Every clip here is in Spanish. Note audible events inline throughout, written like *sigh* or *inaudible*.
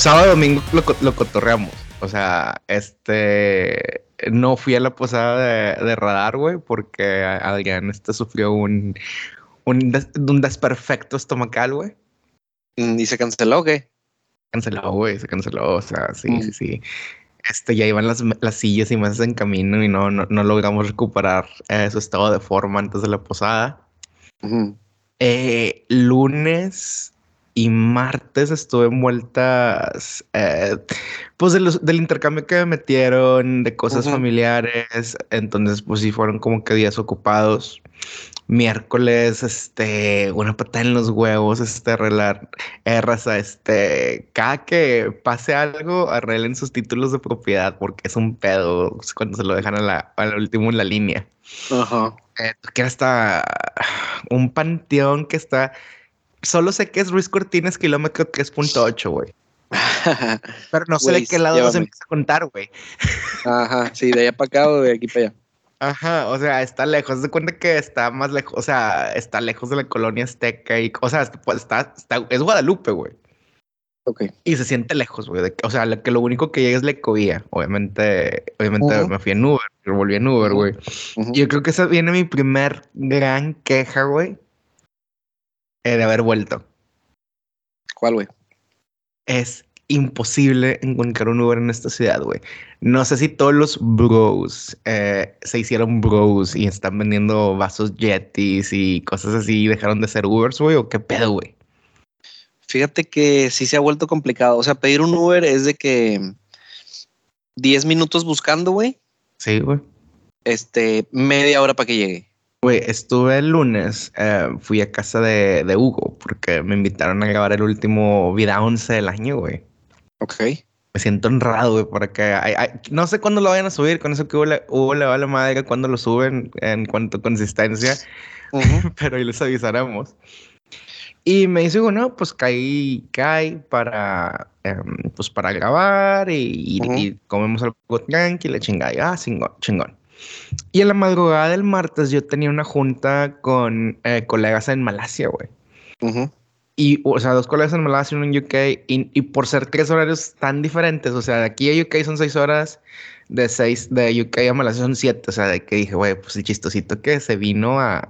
sábado domingo lo, lo cotorreamos. O sea, este no fui a la posada de, radar, güey, porque alguien este sufrió un, un, un desperfecto estomacal, güey. Mm, ¿Y se canceló qué? Canceló, güey, se canceló. O sea, sí, sí, mm. sí. Este, ya iban las, las sillas y mesas en camino y no, no, no logramos recuperar eh, su estado de forma antes de la posada. eh, lunes y martes estuve envueltas, eh, pues del intercambio que me metieron, de cosas familiares, entonces pues sí fueron como que días ocupados. Miércoles, este, una patada en los huevos, este, arreglar, eh, raza, este, cada que pase algo, arreglen sus títulos de propiedad, porque es un pedo cuando se lo dejan a la, al último en la línea. Ajá. Eh, que hasta un panteón que está Solo sé que es Ruiz Cortines, kilómetro 3.8, güey. *laughs* Pero no sé de qué lado se empieza a contar, güey. Ajá, sí, de allá para acá o de aquí para allá. Ajá, o sea, está lejos. Se cuenta que está más lejos, o sea, está lejos de la colonia azteca y, o sea, pues, está, está, es Guadalupe, güey. Ok. Y se siente lejos, güey. O sea, que lo único que llega es la ecovía. Obviamente, obviamente me fui en Uber, pero volví en Uber, güey. Yo creo que esa viene mi primer gran queja, güey eh, de haber vuelto. ¿Cuál, güey? Es imposible encontrar un Uber en esta ciudad, güey. No sé si todos los bros eh, se hicieron bros y están vendiendo vasos Yetis y cosas así y dejaron de ser Ubers, güey, o qué pedo, güey. Fíjate que sí se ha vuelto complicado. O sea, pedir un Uber es de que 10 minutos buscando, güey. Sí, güey. Este, media hora para que llegue. Güey, estuve el lunes, eh, fui a casa de, de, Hugo porque me invitaron a grabar el último Vida 11 del año, güey. Ok. Me siento honrado, güey, porque no sé cuándo lo vayan a subir, con eso que Hugo le, Hugo le va a la madre cuando lo suben en cuanto a consistencia, *laughs* pero ahí les avisaremos. Y me dice, bueno, pues caí, caí para, em, pues para grabar y, y, comemos algo tranquilo, chingada, ah, chingón, chingón. Y en la madrugada del martes yo tenía una junta con eh, colegas en Malasia, güey. Y, o sea, dos colegas en Malasia y uno en UK. Y, por ser tres horarios tan diferentes, o sea, de aquí a UK son seis horas, de seis, de UK a Malasia son siete. O sea, de que dije, güey, pues el chistosito que se vino a.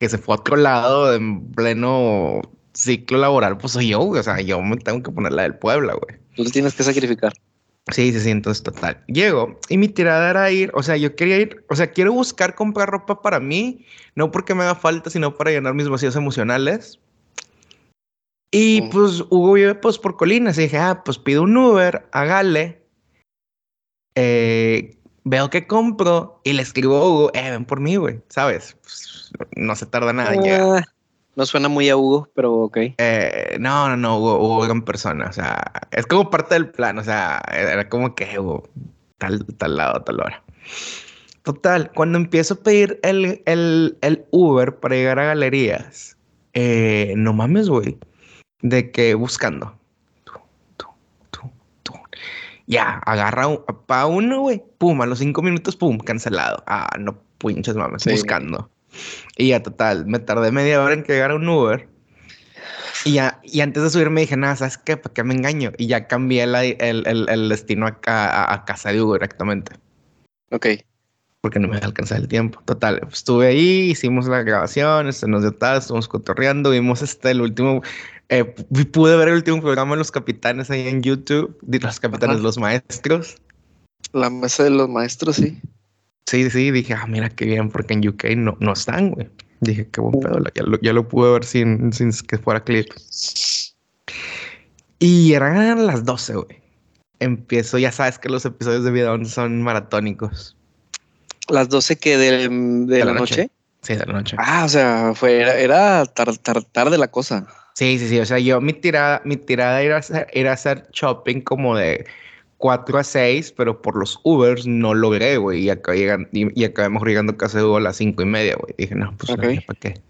que se fue a otro lado en pleno ciclo laboral, pues soy yo, güey. O sea, yo me tengo que poner la del Puebla, güey. Tú te tienes que sacrificar. Sí, sí, sí, entonces total. Llego y mi tirada era ir, o sea, yo quería ir, o sea, quiero buscar comprar ropa para mí, no porque me haga falta, sino para llenar mis vacíos emocionales. Y pues Hugo vive pues por colinas y dije, ah, pues pido un Uber, hágale. Eh, veo que compro y le escribo a Hugo, eh, ven por mí, güey, ¿sabes? Pues, no se tarda nada ya. Ah, no suena muy a Hugo, pero ok. Eh, no, no, no, Hugo, Hugo en persona. O sea, es como parte del plan. O sea, era como que Hugo, tal, tal lado, tal hora. Total, cuando empiezo a pedir el, el, el Uber para llegar a galerías, eh, no mames, güey, de que buscando. Ya, agarra para uno, güey, pum, a los cinco minutos, pum, cancelado. Ah, no pinches mames, buscando. Y ya, total, me tardé media hora en que llegara un Uber. Y, ya, y antes de subir me dije, nada, ¿sabes qué? ¿Para qué me engaño? Y ya cambié el, el, el, destino a, a, casa de Uber directamente. Ok. Porque no me alcanzaba el tiempo. Total, estuve ahí, hicimos la grabación, este, nos dio tal, estuvimos cotorreando, vimos este, el último, eh, pude ver el último programa de Los Capitanes ahí en YouTube, de Los Capitanes, Los Maestros. La mesa de los maestros, sí. Sí, sí, dije, ah, mira qué bien, porque en UK no, no están, güey. Dije, qué buen pedo, ya lo, pude ver sin, sin que fuera clip. Y eran las 12, güey. Empiezo, ya sabes que los episodios de Vida son maratónicos. ¿Las 12 que de, de, la, noche? Sí, de la noche. Ah, o sea, fue, era, tarde la cosa. Sí, sí, sí. O sea, yo mi tirada, mi tirada era era hacer shopping como de 4 a 6, pero por los Ubers no logré, güey. Y, acá llegan, y, acabamos llegando Hugo a las 5 y media, güey. Dije, no, pues, ¿para qué?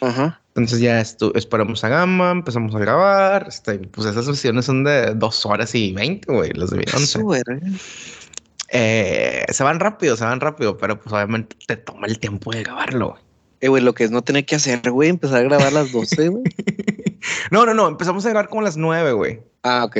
Ajá. Entonces ya esto, esperamos a Gama, empezamos a grabar. Este, pues esas sesiones son de 2 horas y 20, güey, las de mi eh, se van rápido, se van rápido, pero pues obviamente te toma el tiempo de grabarlo, güey. Eh, güey, lo que es no tener que hacer, güey, empezar a grabar a las 12, güey. *laughs* no, no, no, empezamos a grabar como a las 9, güey. Ah, ok.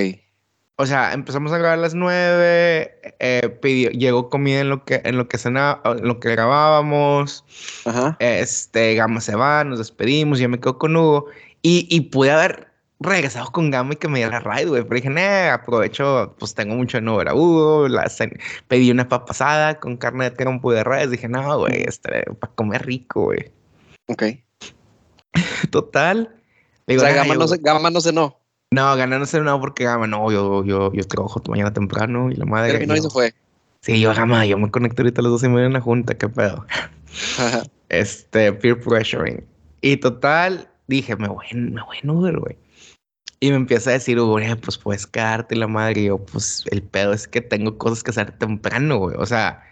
O sea, empezamos a grabar a las nueve, eh, pidió, llegó comida en lo que, en lo que cenaba, en lo que grabábamos. Ajá. Este, Gama se va, nos despedimos, yo me quedo con Hugo. Y, y pude haber regresado con Gama y que me diera ride, güey. Pero dije, eh, aprovecho, pues tengo mucho en Uber a Hugo. La pedí una papasada con carne de trompo de res. Dije, no, güey, este, para comer rico, güey. Ok. *laughs* Total. o sea, Gama, no se, Gama no cenó. No, ganar no sé no porque Gama, no, yo, yo, yo trabajo mañana temprano y la madre. Terminó y se fue. Sí, yo Gama, yo me conecto ahorita a las dos y media en la junta, qué pedo. este, peer pressuring. Y total, dije, me voy, me voy en Uber, güey. Y me empieza a decir, güey, pues puedes quedarte la madre. Y yo, pues el pedo es que tengo cosas que hacer temprano, güey. O sea,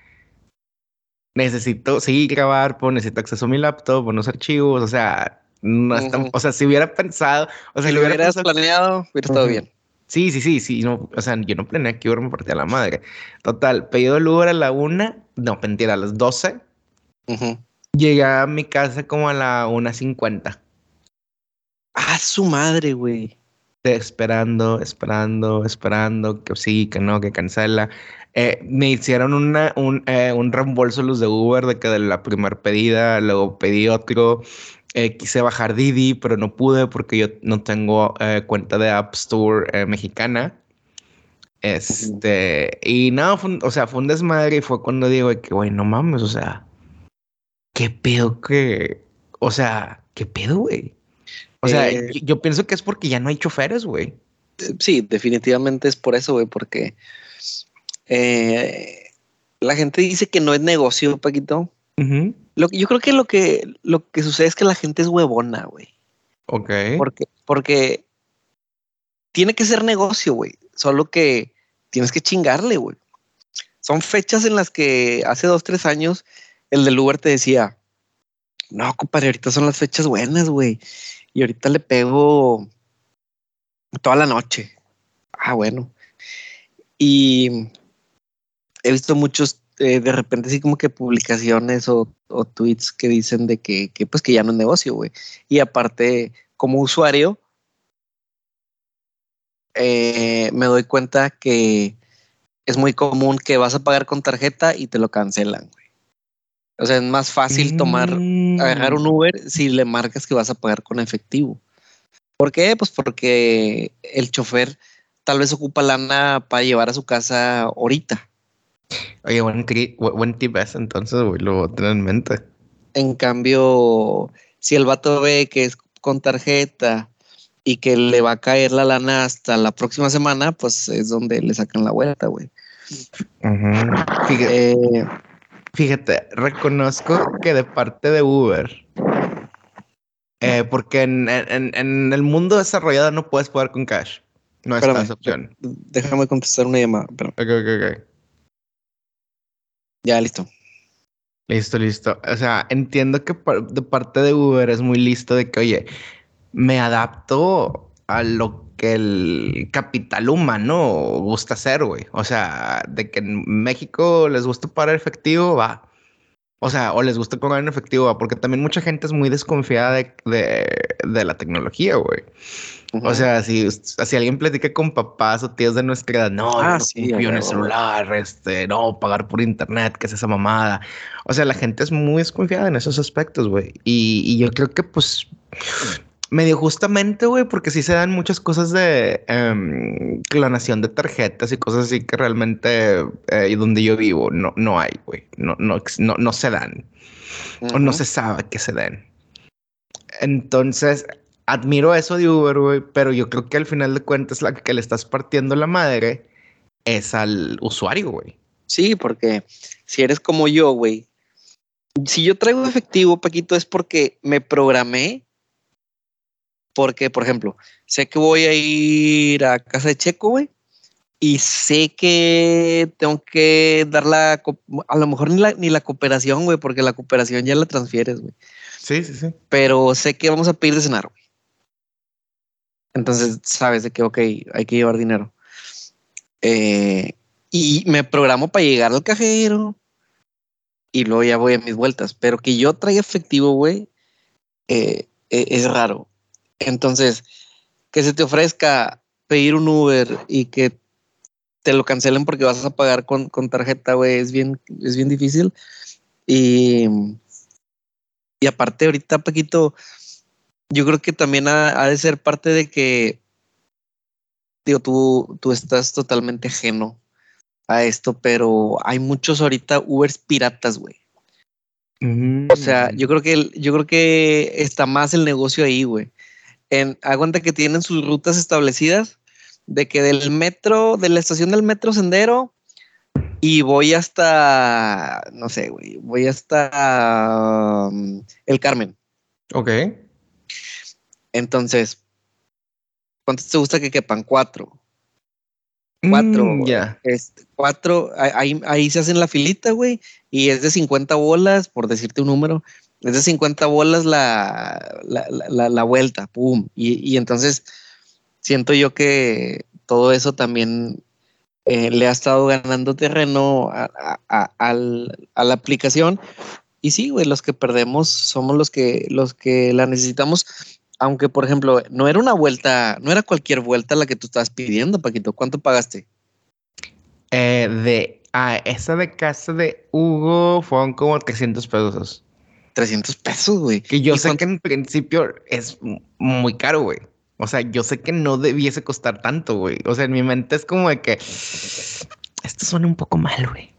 necesito, sí, grabar, pues necesito acceso a mi laptop, unos archivos, o sea, no o sea, si hubiera pensado, o sea, si lo hubieras planeado, hubiera estado bien. Sí, sí, sí, sí, no, o sea, yo no planeé que Uber me partía la madre. Total, pedido el Uber a la una, no, mentira, a las doce. Llegué a mi casa como a la una cincuenta. Ah, su madre, güey. Esperando, esperando, esperando, que sí, que no, que cancela. Eh, me hicieron una, un, eh, un reembolso los de Uber de que de la primera pedida, luego pedí otro. Eh, quise bajar Didi, pero no pude porque yo no tengo eh, cuenta de App Store eh, mexicana. Este, y nada, o sea, fue un desmadre y fue cuando digo que, güey, no mames, o sea, qué pedo que, o sea, qué pedo, güey. O sea, yo, pienso que es porque ya no hay choferes, güey. Sí, definitivamente es por eso, güey, porque la gente dice que no es negocio, Paquito. Lo, yo creo que lo que lo que sucede es que la gente es huevona, güey. Ok. Porque, porque tiene que ser negocio, güey. Solo que tienes que chingarle, güey. Son fechas en las que hace dos, tres años el del Uber te decía, no, compadre, ahorita son las fechas buenas, güey. Y ahorita le pego toda la noche. Ah, bueno. Y he visto muchos eh, de repente así como que publicaciones o, tweets que dicen de que, pues que ya no es negocio, güey. Y aparte, como usuario, eh, me doy cuenta que es muy común que vas a pagar con tarjeta y te lo cancelan, güey. O sea, es más fácil tomar, agarrar un mm. Uber si le marcas que vas a pagar con efectivo. ¿Por qué? Pues porque el chofer tal vez ocupa lana para llevar a su casa ahorita. Oye, buen, buen tip es entonces, güey, lo voy a tener en mente. En cambio, si el vato ve que es con tarjeta y que le va a caer la lana hasta la próxima semana, pues es donde le sacan la vuelta, güey. fíjate, eh, fíjate, reconozco que de parte de Uber, eh, porque en, el mundo desarrollado no puedes pagar con cash. No está esa opción. Déjame contestar una llamada. Ok, ok, ok. Ya, listo. Listo, listo. O sea, entiendo que de parte de Uber es muy listo de que, oye, me adapto a lo que el capital humano gusta hacer, güey. O sea, de que en México les gusta pagar efectivo, va. O sea, o les gusta pagar en efectivo, va. Porque también mucha gente es muy desconfiada de, de la tecnología, güey. O sea, si, si alguien platica con papás o tíos de nuestra edad, no, ah, no en el celular, este, no, pagar por internet, ¿qué es esa mamada? O sea, la gente es muy desconfiada en esos aspectos, güey. Y, yo creo que, pues, medio justamente, güey, porque sí se dan muchas cosas de em, clonación de tarjetas y cosas así que realmente eh, donde yo vivo no, no hay, güey. No, no, no, se dan. O no se sabe que se den. Entonces, admiro eso de Uber, güey, pero yo creo que al final de cuentas la que le estás partiendo la madre es al usuario, güey. Sí, porque si eres como yo, güey, si yo traigo efectivo, Paquito, es porque me programé. Porque, por ejemplo, sé que voy a ir a casa de Checo, güey, y sé que tengo que dar la, a lo mejor ni la, ni la cooperación, güey, porque la cooperación ya la transfieres, güey. Sí, sí, sí. Pero sé que vamos a pedir de cenar, güey. Entonces sabes de que, ok, hay que llevar dinero. Eh, y me programo para llegar al cajero y luego ya voy a mis vueltas. Pero que yo traiga efectivo, güey, eh, eh, es raro. Entonces, que se te ofrezca pedir un Uber y que te lo cancelen porque vas a pagar con, tarjeta, güey, es bien, es bien difícil. Y, y aparte, ahorita, Paquito, yo creo que también ha, de ser parte de que, digo, tú, tú estás totalmente ajeno a esto, pero hay muchos ahorita Ubers piratas, güey. O sea, yo creo que yo creo que está más el negocio ahí, güey. En, aguanta que tienen sus rutas establecidas de que del metro, de la estación del metro Sendero y voy hasta, no sé, güey, voy hasta um, el Carmen. Ok. Entonces, ¿cuántos te gusta que quepan? Cuatro. Cuatro. Mm, ya. cuatro, ahí, ahí se hacen la filita, güey, y es de 50 bolas, por decirte un número, es de 50 bolas la, la, la, vuelta, pum. Y, y, entonces siento yo que todo eso también eh, le ha estado ganando terreno a, a, a, la aplicación. Y sí, güey, los que perdemos somos los que, los que la necesitamos aunque por ejemplo, no era una vuelta, no era cualquier vuelta la que tú estabas pidiendo, Paquito. ¿Cuánto pagaste? Eh, de ah, esa de casa de Hugo fueron como 300 pesos. 300 pesos, güey. Que yo sé que en principio es muy caro, güey. O sea, yo sé que no debiese costar tanto, güey. O sea, en mi mente es como de que esto suena un poco mal, güey.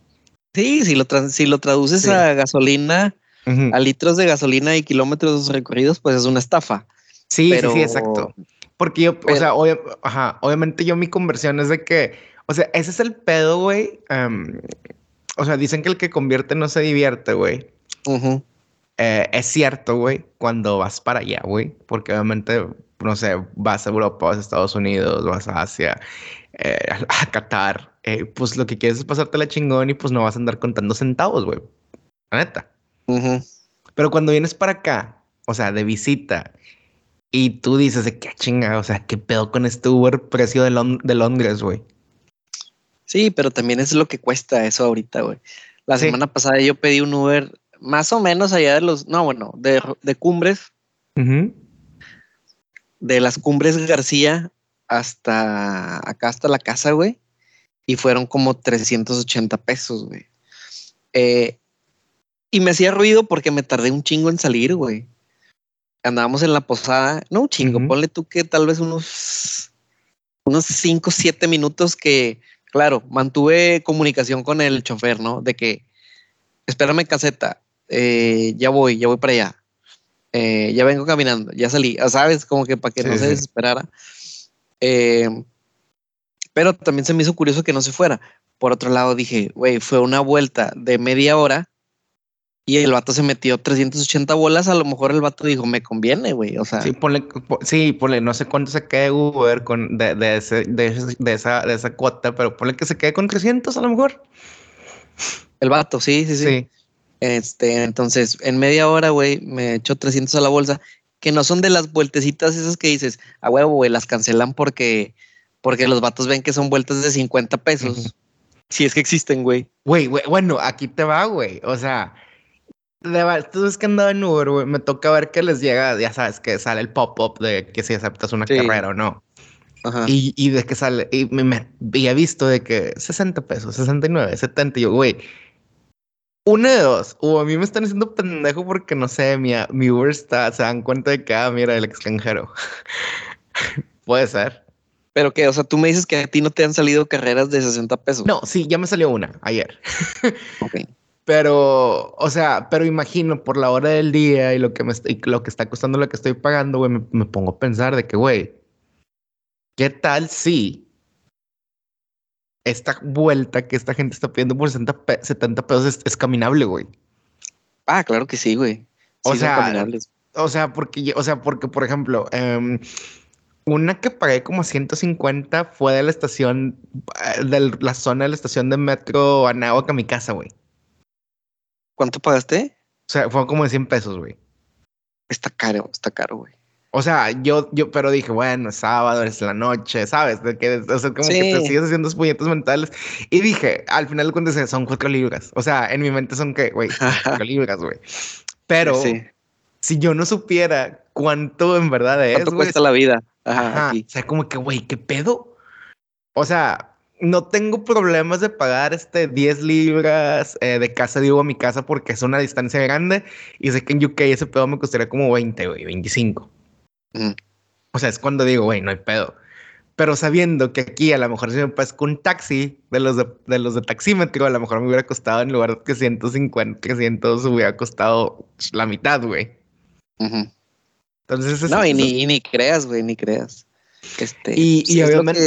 Sí, si lo, si lo traduces a gasolina, a litros de gasolina y kilómetros recorridos, pues es una estafa. Sí, sí, sí, exacto. Porque yo, o sea, obviamente yo mi conversión es de que, o sea, ese es el pedo, güey. Em, o sea, dicen que el que convierte no se divierte, güey. Eh, es cierto, güey, cuando vas para allá, güey, porque obviamente, no sé, vas a Europa, vas a Estados Unidos, vas a Asia, eh, *laughs* a Qatar, eh, pues lo que quieres es pasarte la chingón y pues no vas a andar contando centavos, güey. La neta. Pero cuando vienes para acá, o sea, de visita, y tú dices de qué chinga, o sea, qué pedo con este Uber precio de, Londres, güey. Sí, pero también es lo que cuesta eso ahorita, güey. La semana pasada yo pedí un Uber más o menos allá de los, no, bueno, de, cumbres. De las cumbres García hasta acá, hasta la casa, güey. Y fueron como 380 pesos, güey. Eh, y me hacía ruido porque me tardé un chingo en salir, güey andábamos en la posada, no un chingo, ponle tú que tal vez unos, unos 5, 7 minutos que, claro, mantuve comunicación con el chofer, ¿no? De que, espérame caseta, eh, ya voy, ya voy para allá, eh, ya vengo caminando, ya salí, ¿sabes? Como que para que no se desesperara. Eh, pero también se me hizo curioso que no se fuera. Por otro lado, dije, güey, fue una vuelta de media hora y el vato se metió 380 bolas, a lo mejor el vato dijo, me conviene, güey, o sea. Sí, ponle, sí, ponle, no sé cuánto se quede Uber con, de, de, ese, de, de, esa, de esa cuota, pero ponle que se quede con 300 a lo mejor. El vato, sí, sí, sí. Este, entonces, en media hora, güey, me echó 300 a la bolsa, que no son de las vueltecitas esas que dices, a huevo, güey, las cancelan porque, porque los vatos ven que son vueltas de 50 pesos. Si es que existen. Güey, güey, bueno, aquí te va, güey. O sea, de, tú ves que andaba en Uber, güey. Me toca ver que les llega, ya sabes, que sale el pop-up de que si aceptas una carrera o no. Ajá. Y, y, de que sale, y me, había visto de que 60 pesos, 69, 70. Y yo, güey, una de dos. O a mí me están haciendo pendejo porque no sé, mi, mi Uber está, se dan cuenta de que, ah, mira, el extranjero. *laughs* Puede ser. Pero que, o sea, tú me dices que a ti no te han salido carreras de 60 pesos. No, sí, ya me salió una ayer. ok. *laughs* Pero, o sea, pero imagino por la hora del día y lo que me lo que está costando lo que estoy pagando, güey, me, pongo a pensar de que, güey, ¿qué tal si esta vuelta que esta gente está pidiendo por 70 pesos es, caminable, güey? Ah, claro que sí, güey. o sea, o sea, porque, o sea, porque, por ejemplo, em, una que pagué como 150 fue de la estación, eh, de la zona de la estación de metro Anáhuac a mi casa, güey. ¿Cuánto pagaste? O sea, fue como de 100 pesos, güey. Está caro, está caro, güey. O sea, yo, yo, pero dije, bueno, es sábado, es la noche, ¿sabes? De que, o sea, como que te sigues haciendo los puñetos mentales. Y dije, al final cuentas, son cuatro libras. O sea, en mi mente son que, güey, *laughs* cuatro libras, güey. Pero si yo no supiera cuánto en verdad es. ¿Cuánto cuesta la vida? Ajá. O sea, como que, güey, ¿qué pedo? O sea, no tengo problemas de pagar este 10 libras eh, de casa de Hugo a mi casa porque es una distancia grande y sé que en UK ese pedo me costaría como 20, güey, 25. O sea, es cuando digo, güey, no hay pedo. Pero sabiendo que aquí a lo mejor si me pesco un taxi de los de, los de taxímetro, a lo mejor me hubiera costado en lugar de 150, 300, hubiera costado la mitad, güey. Entonces, no, y, ni, ni creas, güey, ni creas. Este, y, y obviamente.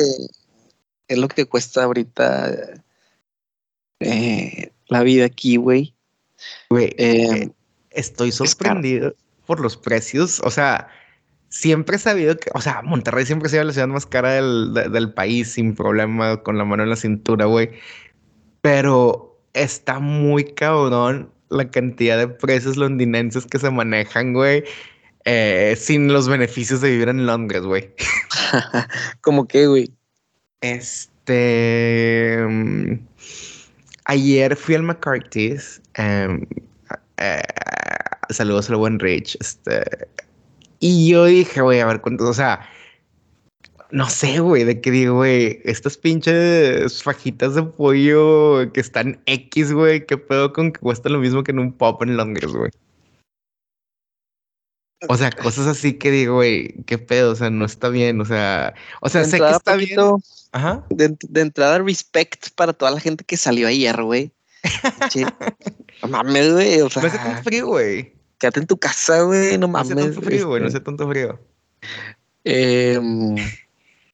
Es lo, que, cuesta ahorita eh, la vida aquí, güey. Güey, eh, eh, estoy sorprendido por los precios. O sea, siempre he sabido que, o sea, Monterrey siempre ha sido la ciudad más cara del, del país, sin problema, con la mano en la cintura, güey. Pero está muy cabrón la cantidad de precios londinenses que se manejan, güey. Eh, sin los beneficios de vivir en Londres, güey. *laughs* ¿Cómo qué, güey? Este. Mm, ayer fui al McCarthy's. Eh, saludos al buen Rich. Este. Y yo dije, güey, a ver cuántos. O sea. No sé, güey, de qué digo, güey, estas pinches fajitas de pollo que están X, güey, qué pedo con que cuesta lo mismo que en un pop en Londres, güey. O sea, cosas así que digo, güey, qué pedo, o sea, no está bien, o sea, o sea, sé que está bien. Ajá. De, entrada, respect para toda la gente que salió ayer, güey. *laughs* no mames, güey, o sea. No hace tanto frío, güey. Quédate en tu casa, güey, no mames. No hace tanto frío, güey, no hace este. tanto frío. Eh,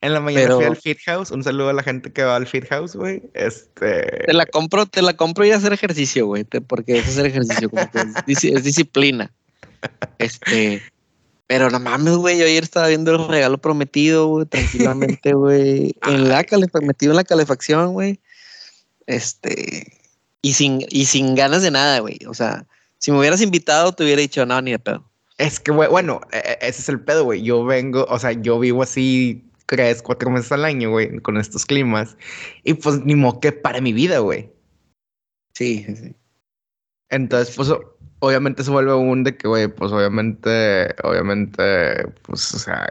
en la mañana fui al Fit House. Un saludo a la gente que va al Fit House, güey. Este. Te la compro, te la compro y hacer ejercicio, güey. Porque es hacer ejercicio, como es disciplina. *laughs* Este, pero no mames, güey. Yo ayer estaba viendo el regalo prometido, güey, tranquilamente, *laughs* güey. En la metido en la calefacción, güey. Este, y sin, y sin ganas de nada, güey. O sea, si me hubieras invitado, te hubiera dicho, no, ni de pedo. Es que, güey, bueno, e, e, ese es el pedo, güey. Yo vengo, o sea, yo vivo así tres, cuatro meses al año, güey, con estos climas. Y pues ni modo que para mi vida, güey. Sí, sí. Entonces, pues obviamente se vuelve un de que, güey, pues obviamente, obviamente, pues, o sea,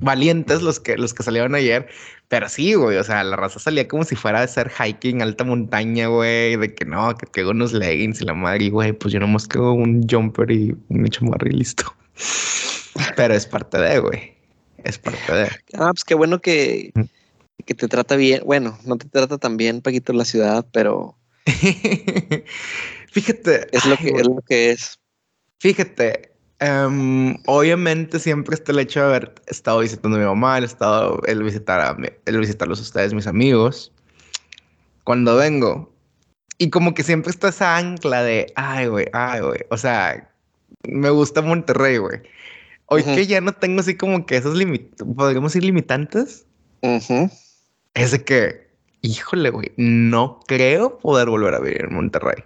valientes los que, los que salieron ayer, pero sí, güey, o sea, la raza salía como si fuera de ser hiking alta montaña, güey, de que no, que quedó unos leggings y la madre, güey, pues yo nomás quedo un jumper y un chamarra y listo. Pero es parte de, güey, es parte de. Ah, pues qué bueno que, que te trata bien, bueno, no te trata tan bien, Paquito, la ciudad, pero... *laughs* Fíjate. Es lo, que, es lo que es. Fíjate, em, obviamente siempre está el hecho de haber estado visitando a mi mamá, el estado, el visitar a, el visitarlos a ustedes, mis amigos. Cuando vengo. Y como que siempre está esa ancla de, ay, güey, ay, güey. O sea, me gusta Monterrey, güey. Hoy que ya no tengo así como que esos podríamos decir limitantes. Es de que, híjole, güey, no creo poder volver a vivir en Monterrey.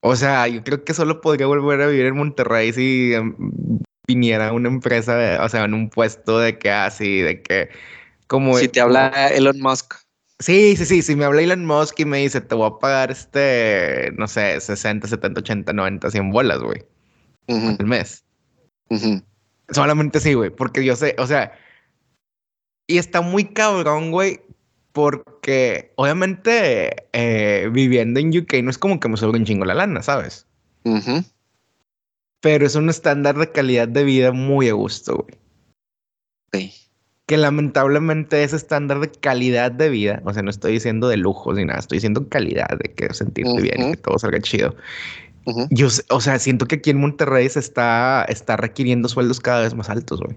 O sea, yo creo que solo podría volver a vivir en Monterrey si em, viniera una empresa, o sea, en un puesto de que así, de que como... Si te habla Elon Musk. Sí, sí, sí, si me habla Elon Musk y me dice, te voy a pagar este, no sé, 60, 70, 80, 90, 100 bolas, güey. Al mes. Solamente sí, güey, porque yo sé, o sea, y está muy cabrón, güey, porque obviamente eh, viviendo en UK no es como que me sobre un chingo la lana, ¿sabes? Pero es un estándar de calidad de vida muy a gusto, güey. Sí. Que lamentablemente ese estándar de calidad de vida, o sea, no estoy diciendo de lujos ni nada, estoy diciendo calidad, de que sentirte bien y que todo salga chido. Yo, o sea, siento que aquí en Monterrey se está, está requiriendo sueldos cada vez más altos, güey.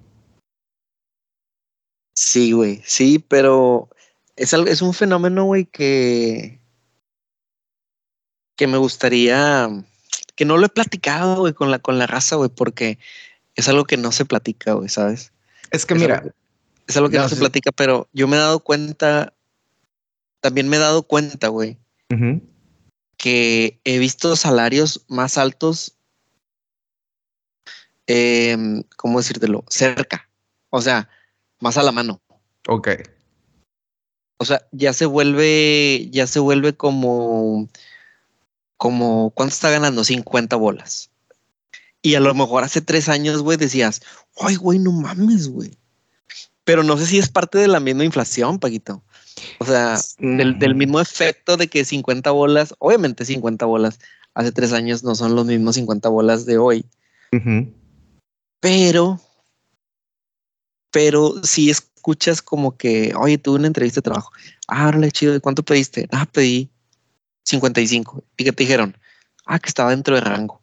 Sí, güey, sí, pero es, es un fenómeno, güey, que, que me gustaría, que no lo he platicado, güey, con la, con la raza, güey, porque es algo que no se platica, güey, ¿sabes? Es que mira. es algo que no, se platica, pero yo me he dado cuenta, también me he dado cuenta, güey, que he visto salarios más altos, eh, ¿cómo decírtelo? Cerca, o sea, más a la mano. Ok. O sea, ya se vuelve, ya se vuelve como, como, ¿cuánto está ganando? 50 bolas. Y a lo mejor hace tres años, güey, decías, ay, güey, no mames, güey. Pero no sé si es parte de la misma inflación, Paquito. O sea, del, del, mismo efecto de que 50 bolas, obviamente 50 bolas hace tres años no son los mismos 50 bolas de hoy. Pero, pero si escuchas como que, oye, tuve una entrevista de trabajo. Ah, órale, chido, ¿cuánto pediste? Ah, pedí 55. ¿Y qué te dijeron? Ah, que estaba dentro de rango.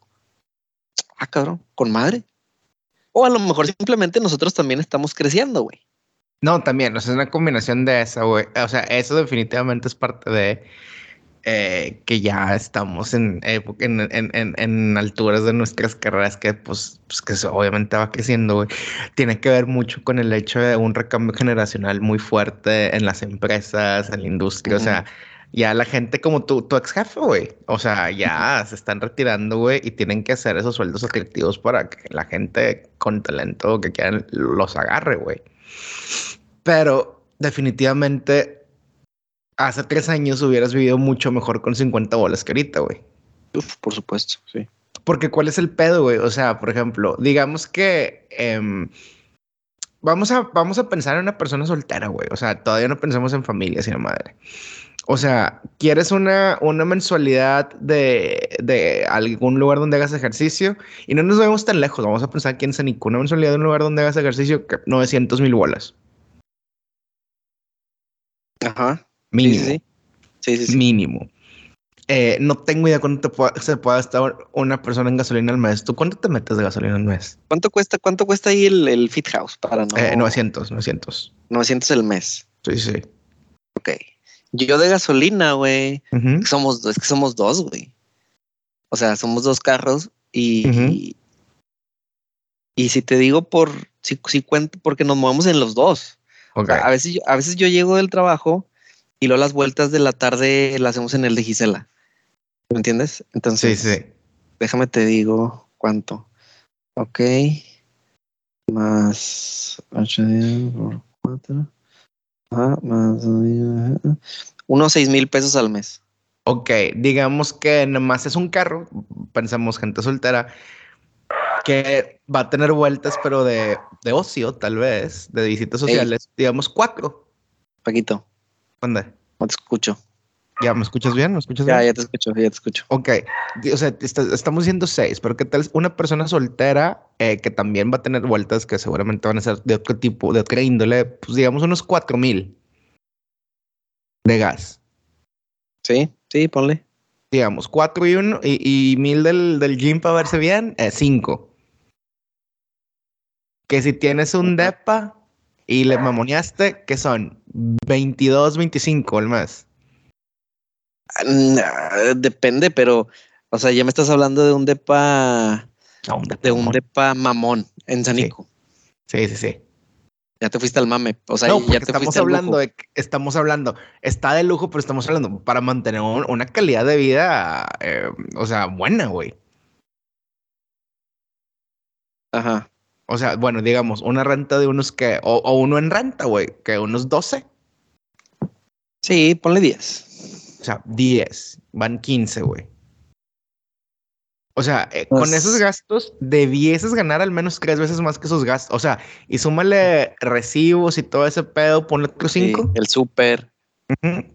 Ah, cabrón, con madre. O a lo mejor simplemente nosotros también estamos creciendo, güey. No, también, o sea, es una combinación de eso, güey. O sea, eso definitivamente es parte de eh, que ya estamos en, en, en, en, alturas de nuestras carreras que, pues, pues que obviamente va creciendo, güey. Tiene que ver mucho con el hecho de un recambio generacional muy fuerte en las empresas, en la industria. O sea, ya la gente como tu, tu ex jefe, güey. O sea, ya se están retirando, güey, y tienen que hacer esos sueldos atractivos para que la gente con talento que quieran los agarre, güey. Pero definitivamente hace tres años hubieras vivido mucho mejor con 50 bolas que ahorita, güey. Uf, por supuesto, sí. Porque ¿cuál es el pedo, güey? O sea, por ejemplo, digamos que... Em, vamos, a, vamos a pensar en una persona soltera, güey. O sea, todavía no pensamos en familia, sino madre. O sea, ¿quieres una, una mensualidad de, de, algún lugar donde hagas ejercicio? Y no nos vemos tan lejos. Vamos a pensar aquí en Sanico, una mensualidad de un lugar donde hagas ejercicio, que 900 mil bolas. Ajá. Mínimo. Sí, sí, sí. Mínimo. Eh, no tengo idea cuánto se puede gastar una persona en gasolina al mes. ¿Tú cuánto te metes de gasolina al mes? ¿Cuánto cuesta, cuánto cuesta ahí el, el Fit House para no? Eh, 900, 900. 900 el mes. Sí, sí. Ok. Yo de gasolina, güey. Somos, es que somos dos, güey. O sea, somos dos carros y, y, si te digo por, si, si cuento, porque nos movemos en los dos. Okay. a veces, yo, a veces yo llego del trabajo y luego las vueltas de la tarde las hacemos en el de Gisela. ¿Me entiendes? Entonces, sí, sí. déjame te digo cuánto. Ok. Más 8 días por 4. Ah, más unos 6 mil pesos al mes. Ok, digamos que nomás es un carro, pensamos gente soltera, que va a tener vueltas, pero de, de ocio, tal vez, de visitas sociales, digamos cuatro. Paquito. ¿Dónde? No te escucho. ¿Ya me escuchas bien? ¿Me escuchas ya, bien? ya te escucho, ya te escucho. Ok, o sea, está, estamos diciendo seis, pero ¿qué tal una persona soltera eh, que también va a tener vueltas que seguramente van a ser de otro tipo, de otra índole, pues digamos unos cuatro mil de gas? Sí, sí, ponle. Digamos, cuatro y uno y, y mil del, del, gym para verse bien, eh, cinco. Que si tienes un depa y le mamoneaste, ¿qué son? 22, 25 al mes. Depende, pero, o sea, ya me estás hablando de un depa, no, un depa de un depa mamón en Sanico. Sí, sí, sí. sí. Ya te fuiste al mame. O sea, no, ya te estamos hablando de, estamos hablando, está de lujo, pero estamos hablando para mantener un, una calidad de vida, eh, o sea, buena, güey. Ajá. O sea, bueno, digamos, una renta de unos que, o, o uno en renta, güey, que unos 12. Sí, ponle 10. O sea, 10. Van 15, güey. O sea, eh, pues... con esos gastos debieses ganar al menos tres veces más que esos gastos. O sea, y súmale recibos y todo ese pedo, ponle otro 5. Sí, el súper. Uh -huh.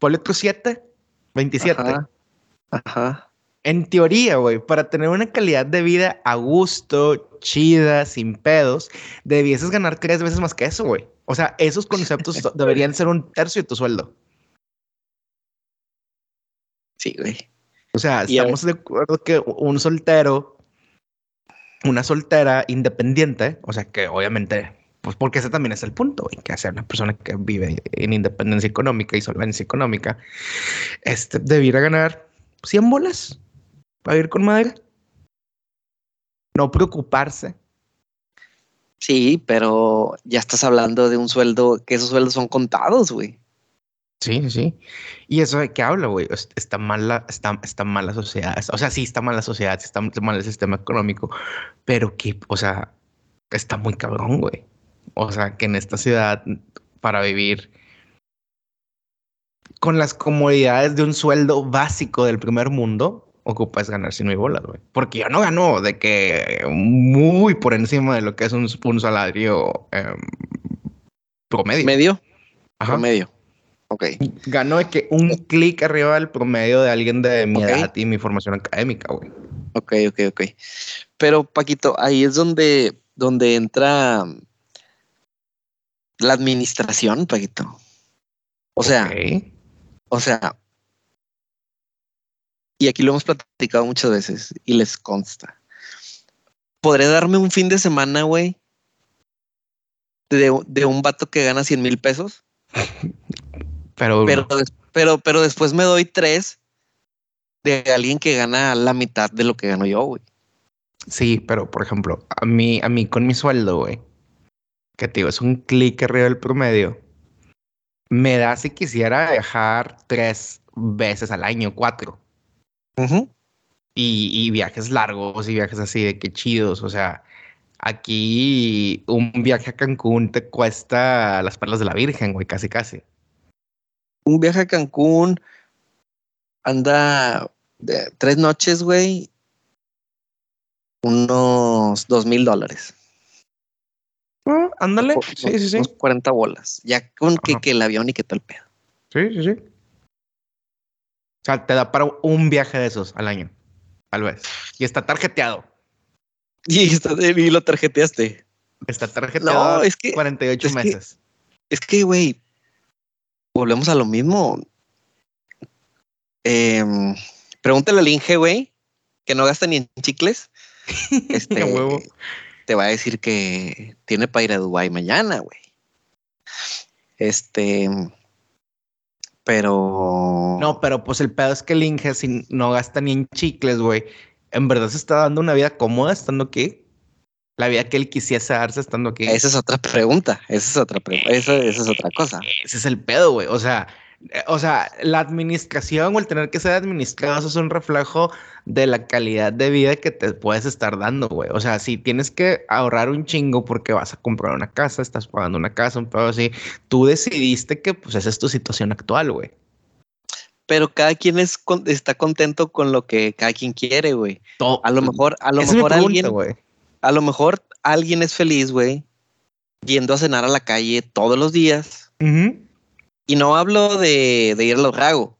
Ponle otro 7. 27. Ajá. Ajá. En teoría, güey, para tener una calidad de vida a gusto, chida, sin pedos, debieses ganar tres veces más que eso, güey. O sea, esos conceptos *laughs* deberían ser un tercio de tu sueldo. Sí, güey. O sea, estamos de acuerdo que un soltero, una soltera independiente, o sea, que obviamente, pues porque ese también es el punto, güey, que sea una persona que vive en independencia económica y solvencia económica, este, debiera ganar 100 bolas para ir con madre. No preocuparse. Sí, pero ya estás hablando de un sueldo, que esos sueldos son contados, güey. Sí, sí. ¿Y eso de qué habla, güey? Está mala, está, está mala sociedad. O sea, sí está mala sociedad, está mal el sistema económico, pero que, o sea, está muy cabrón, güey. O sea, que en esta ciudad, para vivir con las comodidades de un sueldo básico del primer mundo, ocupas ganar si no hay bolas, güey. Porque yo no gano de que muy por encima de lo que es un, un salario eh, promedio. ¿Medio? Ajá. Promedio. Ok. Ganó de que un clic arriba del promedio de alguien de mi edad y mi formación académica, güey. Ok, ok, ok. Pero, Paquito, ahí es donde, donde entra la administración, Paquito. O sea, o sea, y aquí lo hemos platicado muchas veces y les consta. ¿Podré darme un fin de semana, güey? De, de, un vato que gana 100 mil pesos. Pero, pero, pero, pero después me doy tres de alguien que gana la mitad de lo que gano yo, güey. Sí, pero por ejemplo, a mí, a mí con mi sueldo, güey, que te digo, es un clic arriba del promedio, me da si quisiera dejar tres veces al año, cuatro. Y, y, viajes largos y viajes así de que chidos, o sea, aquí un viaje a Cancún te cuesta las perlas de la Virgen, güey, casi, casi. Un viaje a Cancún anda de tres noches, güey, unos dos mil dólares. Ah, ándale. sí, sí, sí. Unos 40 bolas. Ya con que, que, el avión y que tal pedo. Sí, sí, sí. Sea, te da para un viaje de esos al año. Tal vez. Y está tarjeteado. *laughs* Y, está, y lo tarjeteaste. Está tarjeteado. No, es que. 48 meses. es que, güey. Volvemos a lo mismo. Eh, Pregúntale al Inge, güey, que no gasta ni en chicles. *laughs* Este, huevo. Te va a decir que tiene para ir a Dubái mañana, güey. Este. Pero. No, pero pues el pedo es que el Inge, si no gasta ni en chicles, güey, en verdad se está dando una vida cómoda estando aquí. La vida que él quisiese darse estando aquí. Esa es otra pregunta. Esa es otra pregunta. esa es otra cosa. Ese es el pedo, güey. O sea, o sea, la administración o el tener que ser administrado eso es un reflejo de la calidad de vida que te puedes estar dando, güey. O sea, si tienes que ahorrar un chingo porque vas a comprar una casa, estás pagando una casa, un pedo así, tú decidiste que pues esa es tu situación actual, güey. Pero cada quien es, está contento con lo que cada quien quiere, güey. A lo mejor, a lo mejor alguien, a lo mejor alguien es feliz, güey, yendo a cenar a la calle todos los días. Y no hablo de, de ir a los ragos,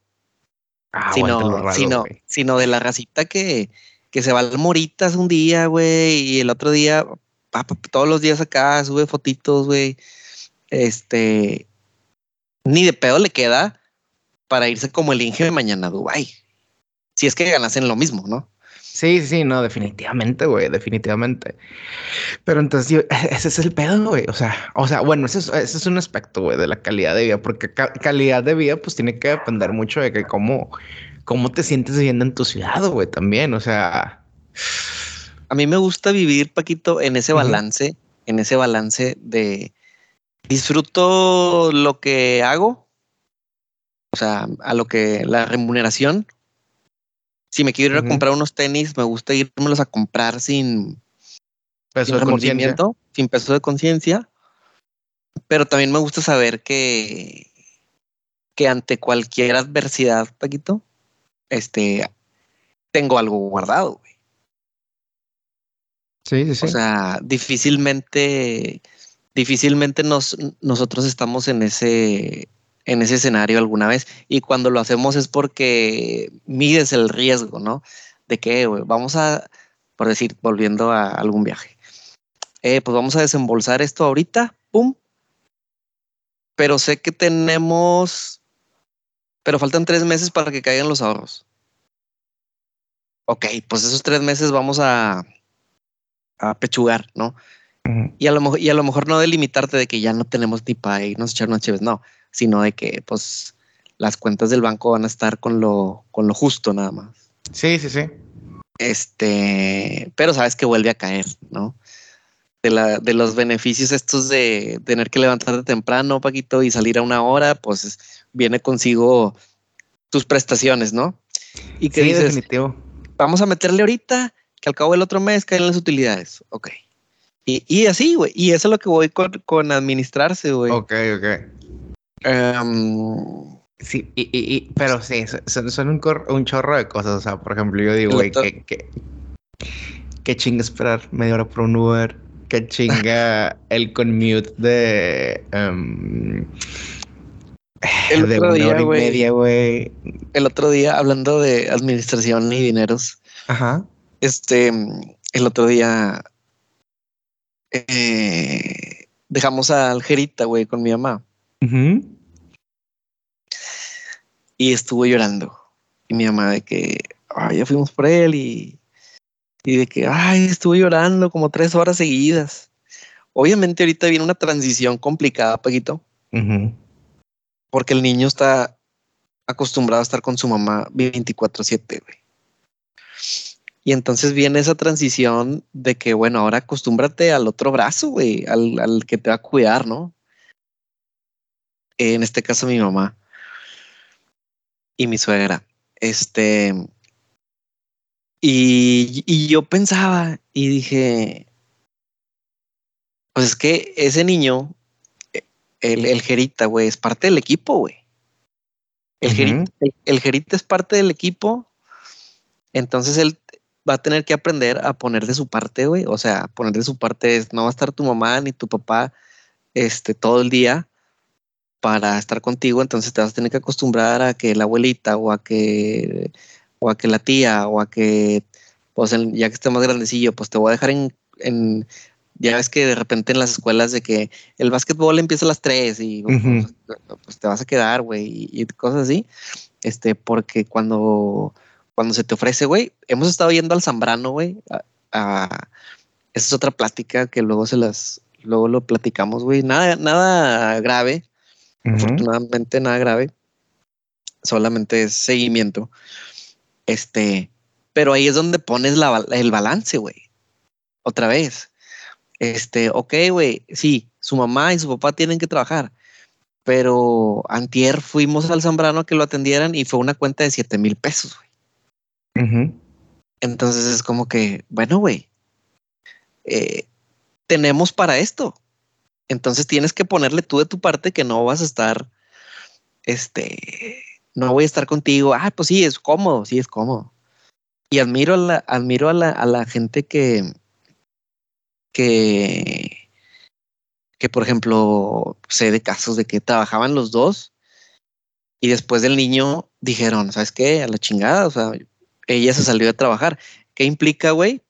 ah, sino, sino, sino de la racita que, que se va al Moritas un día, güey, y el otro día, todos los días acá sube fotitos, güey. Este, ni de pedo le queda para irse como el Inge de mañana a Dubai. Si es que ganasen lo mismo, ¿no? Sí, sí, no, definitivamente, güey, definitivamente. Pero entonces, *laughs* ese es el pedo, güey. O sea, o sea, bueno, ese es, un aspecto, güey, de la calidad de vida, porque calidad de vida, pues tiene que depender mucho de que cómo, cómo te sientes viviendo en tu ciudad, güey, también. O sea, a mí me gusta vivir, Paquito, en ese balance, en ese balance de disfruto lo que hago, o sea, a lo que la remuneración si me quiero ir a comprar unos tenis, me gusta irmelos a comprar sin peso de conciencia. Sin peso de conciencia. Pero también me gusta saber que, que ante cualquier adversidad, Paquito, este, tengo algo guardado. Güey. Sí, sí, sí. O sea, difícilmente, difícilmente nos, nosotros estamos en ese, en ese escenario alguna vez. Y cuando lo hacemos es porque mides el riesgo, ¿no? De que vamos a, por decir, volviendo a algún viaje, eh, pues vamos a desembolsar esto ahorita, ¡pum! Pero sé que tenemos, pero faltan tres meses para que caigan los ahorros. Ok, pues esos tres meses vamos a, a pechugar, ¿no? y, a lo, mejor, y a lo mejor no delimitarte de que ya no tenemos ni para irnos a echar unas chives, no sino de que pues las cuentas del banco van a estar con lo, con lo justo nada más. Sí, sí, sí. Este, pero sabes que vuelve a caer, ¿no? De, la, de los beneficios estos de tener que levantarte temprano, Paquito, y salir a una hora, pues viene consigo tus prestaciones, ¿no? Y que dices, definitivo. vamos a meterle ahorita, que al cabo del otro mes caen las utilidades. Ok. Y, y así, güey. Y eso es lo que voy con, con administrarse, güey. Ok, ok. Um, sí, y, y, pero sí, son, un, un, chorro de cosas. O sea, por ejemplo, yo digo, güey, que, que, que chingue esperar media hora por un Uber. que chinga *laughs* el commute de. Um, el de otro una día, hora y güey. media, güey. El otro día, hablando de administración y dineros, Ajá. este, el otro día eh, dejamos a Algerita, güey, con mi mamá Y estuvo llorando. Y mi mamá de que, ay, ya fuimos por él y, y de que, ay, estuvo llorando como tres horas seguidas. Obviamente ahorita viene una transición complicada, Paquito, porque el niño está acostumbrado a estar con su mamá 24/7, güey. Y entonces viene esa transición de que, bueno, ahora acostúmbrate al otro brazo, güey, al, al que te va a cuidar, ¿no? En este caso, mi mamá y mi suegra. Este. Y, y yo pensaba y dije, pues es que ese niño, el, el Jerita, güey, es parte del equipo, güey. El. Jerita, el, el Jerita es parte del equipo. Entonces él va a tener que aprender a poner de su parte, güey. O sea, poner de su parte es no va a estar tu mamá ni tu papá este, todo el día para estar contigo. Entonces te vas a tener que acostumbrar a que la abuelita o a que, o a que la tía o a que, pues el- ya que esté más grandecillo, pues te voy a dejar en, en ya ves que de repente en las escuelas de que el básquetbol empieza a las 3 y pues, pues, te vas a quedar, güey, y, y cosas así. Este, porque cuando, cuando se te ofrece, güey, hemos estado yendo al Zambrano, güey. a- a- esa es otra plática que luego se las, luego lo platicamos, güey. Nada, nada grave, Afortunadamente nada grave. Solamente es seguimiento. Este, pero ahí es donde pones la el balance, güey. Otra vez. Este, ok, güey, sí, su mamá y su papá tienen que trabajar, pero antier fuimos al Zambrano a que lo atendieran y fue una cuenta de 7 mil pesos, güey. Entonces es como que, bueno, güey, eh, tenemos para esto. Entonces tienes que ponerle tú de tu parte que no vas a estar, este, no voy a estar contigo. Ah, pues sí, es cómodo, sí, es cómodo. Y admiro a la, admiro a la, a la gente que, que, que, por ejemplo, sé de casos de que trabajaban los dos y después del niño dijeron, ¿sabes qué? A la chingada, o sea, ella se salió a trabajar. ¿Qué implica, güey?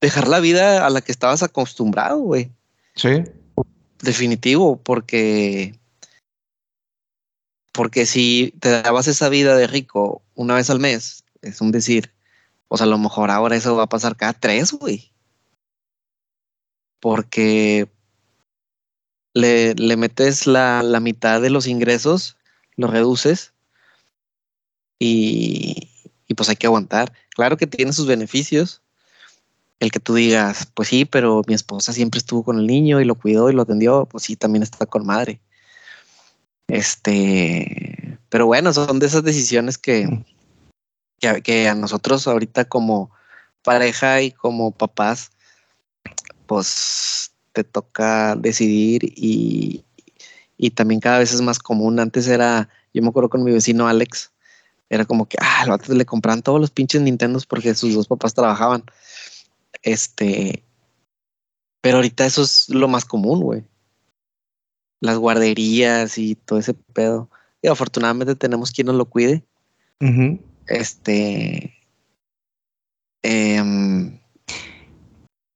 Dejar la vida a la que estabas acostumbrado, güey. Sí. Definitivo, porque porque si te dabas esa vida de rico una vez al mes, es un decir, pues a lo mejor ahora eso va a pasar cada tres, güey. Porque le, le metes la, la mitad de los ingresos, lo reduces y, y pues hay que aguantar. Claro que tiene sus beneficios. El que tú digas, pues sí, pero mi esposa siempre estuvo con el niño y lo cuidó y lo atendió, pues sí, también está con madre. Este, pero bueno, son de esas decisiones que, que, a- que a nosotros ahorita como pareja y como papás, pues te toca decidir y, y también cada vez es más común. Antes era, yo me acuerdo con mi vecino Alex, era como que, ah, vato le compraban todos los pinches Nintendos porque sus dos papás trabajaban. Este, pero ahorita eso es lo más común, güey. Las guarderías y todo ese pedo. Y afortunadamente tenemos quien nos lo cuide. Este, em,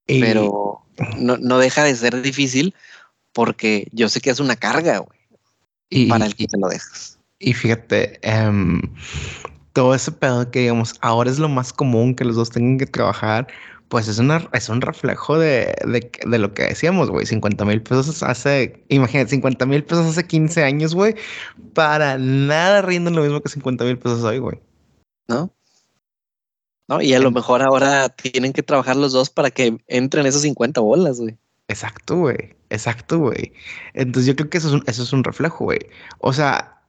Y- pero no, no deja de ser difícil porque yo sé que es una carga, güey, y- para el que te lo dejas. Y fíjate, em, todo ese pedo que digamos, ahora es lo más común que los dos tengan que trabajar, pues es, una, es un reflejo de, de, de lo que decíamos, güey. 50 mil pesos hace, imagínate, 50 mil pesos hace 15 años, güey. Para nada rinden lo mismo que 50 mil pesos hoy, güey. ¿no? ¿No? Y a lo mejor ahora tienen que trabajar los dos para que entren esos 50 bolas, güey. Exacto, güey. Exacto, güey. Entonces yo creo que eso es un, eso es un reflejo, güey. O sea,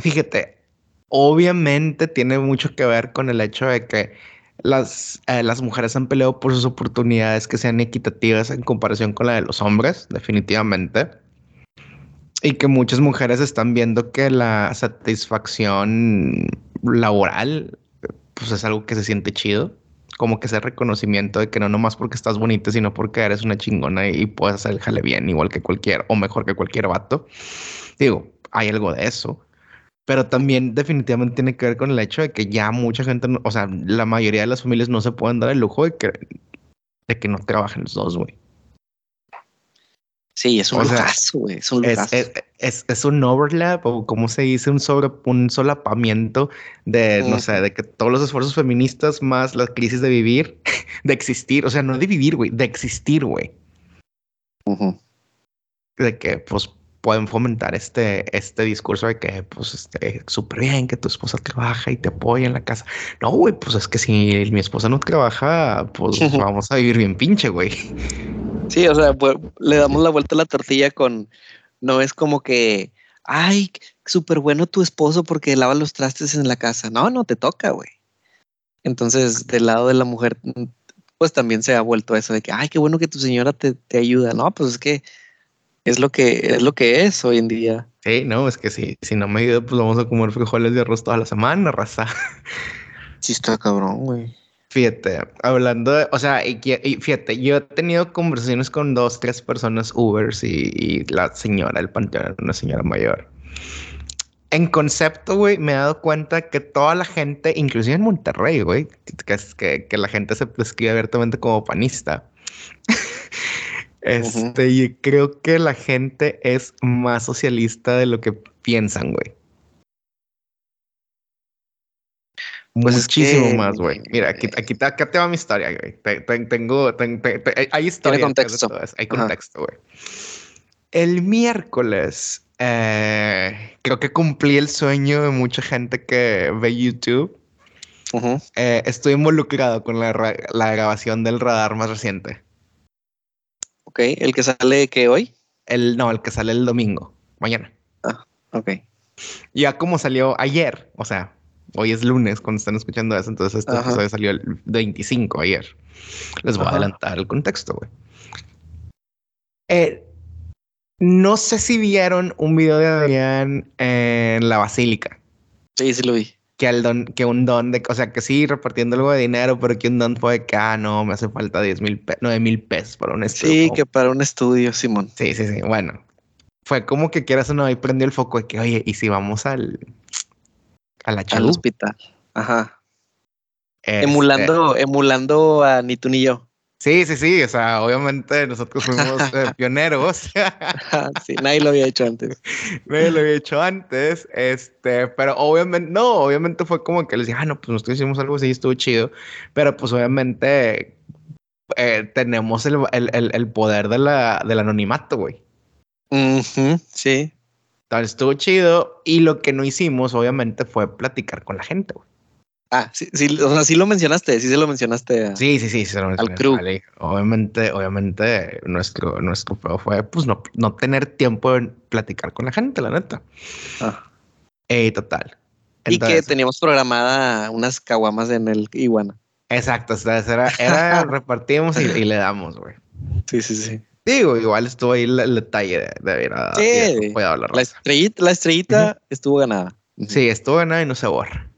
fíjate, obviamente tiene mucho que ver con el hecho de que las, eh, las mujeres han peleado por sus oportunidades que sean equitativas en comparación con la de los hombres, definitivamente. Y que muchas mujeres están viendo que la satisfacción laboral, pues es algo que se siente chido. como que ese reconocimiento de que no nomás porque estás bonita, sino porque eres una chingona y, puedes hacer el jale bien, igual que cualquier, o mejor que cualquier vato. Digo, hay algo de eso. Pero también definitivamente tiene que ver con el hecho de que ya mucha gente, o sea, la mayoría de las familias no se pueden dar el lujo de que, de que no trabajen los dos, güey. Sí, es un lujazo, güey. Es un Es, es, un overlap o como se dice, un sobre un solapamiento de, no sé, de que todos los esfuerzos feministas más la crisis de vivir, *laughs* de existir, o sea, no de vivir, güey, de existir, güey. De que, pues, pueden fomentar este, este discurso de que, pues, esté súper bien que tu esposa trabaja y te apoya en la casa. No, güey, pues es que si mi esposa no trabaja, pues *laughs* vamos a vivir bien pinche, güey. Sí, o sea, le damos la vuelta a la tortilla con, no es como que, ay, súper bueno tu esposo porque lava los trastes en la casa. No, no te toca, güey. Entonces, del lado de la mujer, pues también se ha vuelto eso de que, ay, qué bueno que tu señora te, te ayuda. No, pues es que es lo que es lo que es hoy en día. Sí, no, es que si, si no me ayuda, pues vamos a comer frijoles de arroz toda la semana, raza. *laughs* Sí, está cabrón, güey. Fíjate, hablando de, o sea, y, fíjate, yo he tenido conversaciones con dos, tres personas Ubers y, la señora el panteón, una señora mayor. En concepto, güey, me he dado cuenta que toda la gente, inclusive en Monterrey, güey, que, que, que la gente se prescribe abiertamente como panista. *laughs* este, y creo que la gente es más socialista de lo que piensan, güey. Pues Muchísimo más, güey. Mira, aquí, aquí, acá te va mi historia, güey. tengo, hay historia. Hay contexto. Hay contexto, güey. El miércoles, eh, creo que cumplí el sueño de mucha gente que ve YouTube. Eh, estoy involucrado con la, la, grabación del radar más reciente. Ok, ¿el que sale que hoy? El, no, el que sale el domingo, mañana. Ah, ok. Ya como salió ayer, o sea, Hoy es lunes cuando están escuchando eso, entonces esto episodio salió el 25 ayer. Les voy a adelantar el contexto, güey. Eh, no sé si vieron un video de Adrián en la basílica. Sí, sí lo vi. Que, el don, que un don de, o sea, que sí, repartiendo algo de dinero, pero que un don fue que, ah, no, me hace falta 10 mil, 9 mil pesos para un estudio. Sí, que para un estudio, Simón. Sí, sí, sí. Bueno, fue como que quieras o no, ahí prendió el foco de que, oye, ¿y si vamos al, a la Al hospital. Ajá. Este emulando, emulando a ni tú ni yo. Sí, sí, sí. O sea, obviamente nosotros fuimos eh, *laughs* pioneros. sí, nadie lo había hecho antes. *laughs* nadie lo había hecho antes. Este, pero obviamente, no, obviamente fue como que les dije, ah, no, pues nosotros hicimos algo así, estuvo chido. Pero pues obviamente eh, tenemos el, el, el, poder de la, del anonimato, güey. sí estuvo chido. Y lo que no hicimos, obviamente, fue platicar con la gente, Ah, sí, sí, o sea, sí lo mencionaste, sí se lo mencionaste. sí, sí, sí, se lo al crew. Obviamente, obviamente, nuestro, nuestro fue, pues, no, no tener tiempo de platicar con la gente, la neta. Ah. Eh, total. y que teníamos programada unas caguamas en el Iguana. Exacto, o sea, era, era *laughs* repartimos y, y le damos, güey. Sí, sí, sí. Digo, igual estuvo ahí el, detalle de, de ver a. Sí, la, estrellita, la estrellita estuvo ganada. Sí, estuvo ganada y no se borra.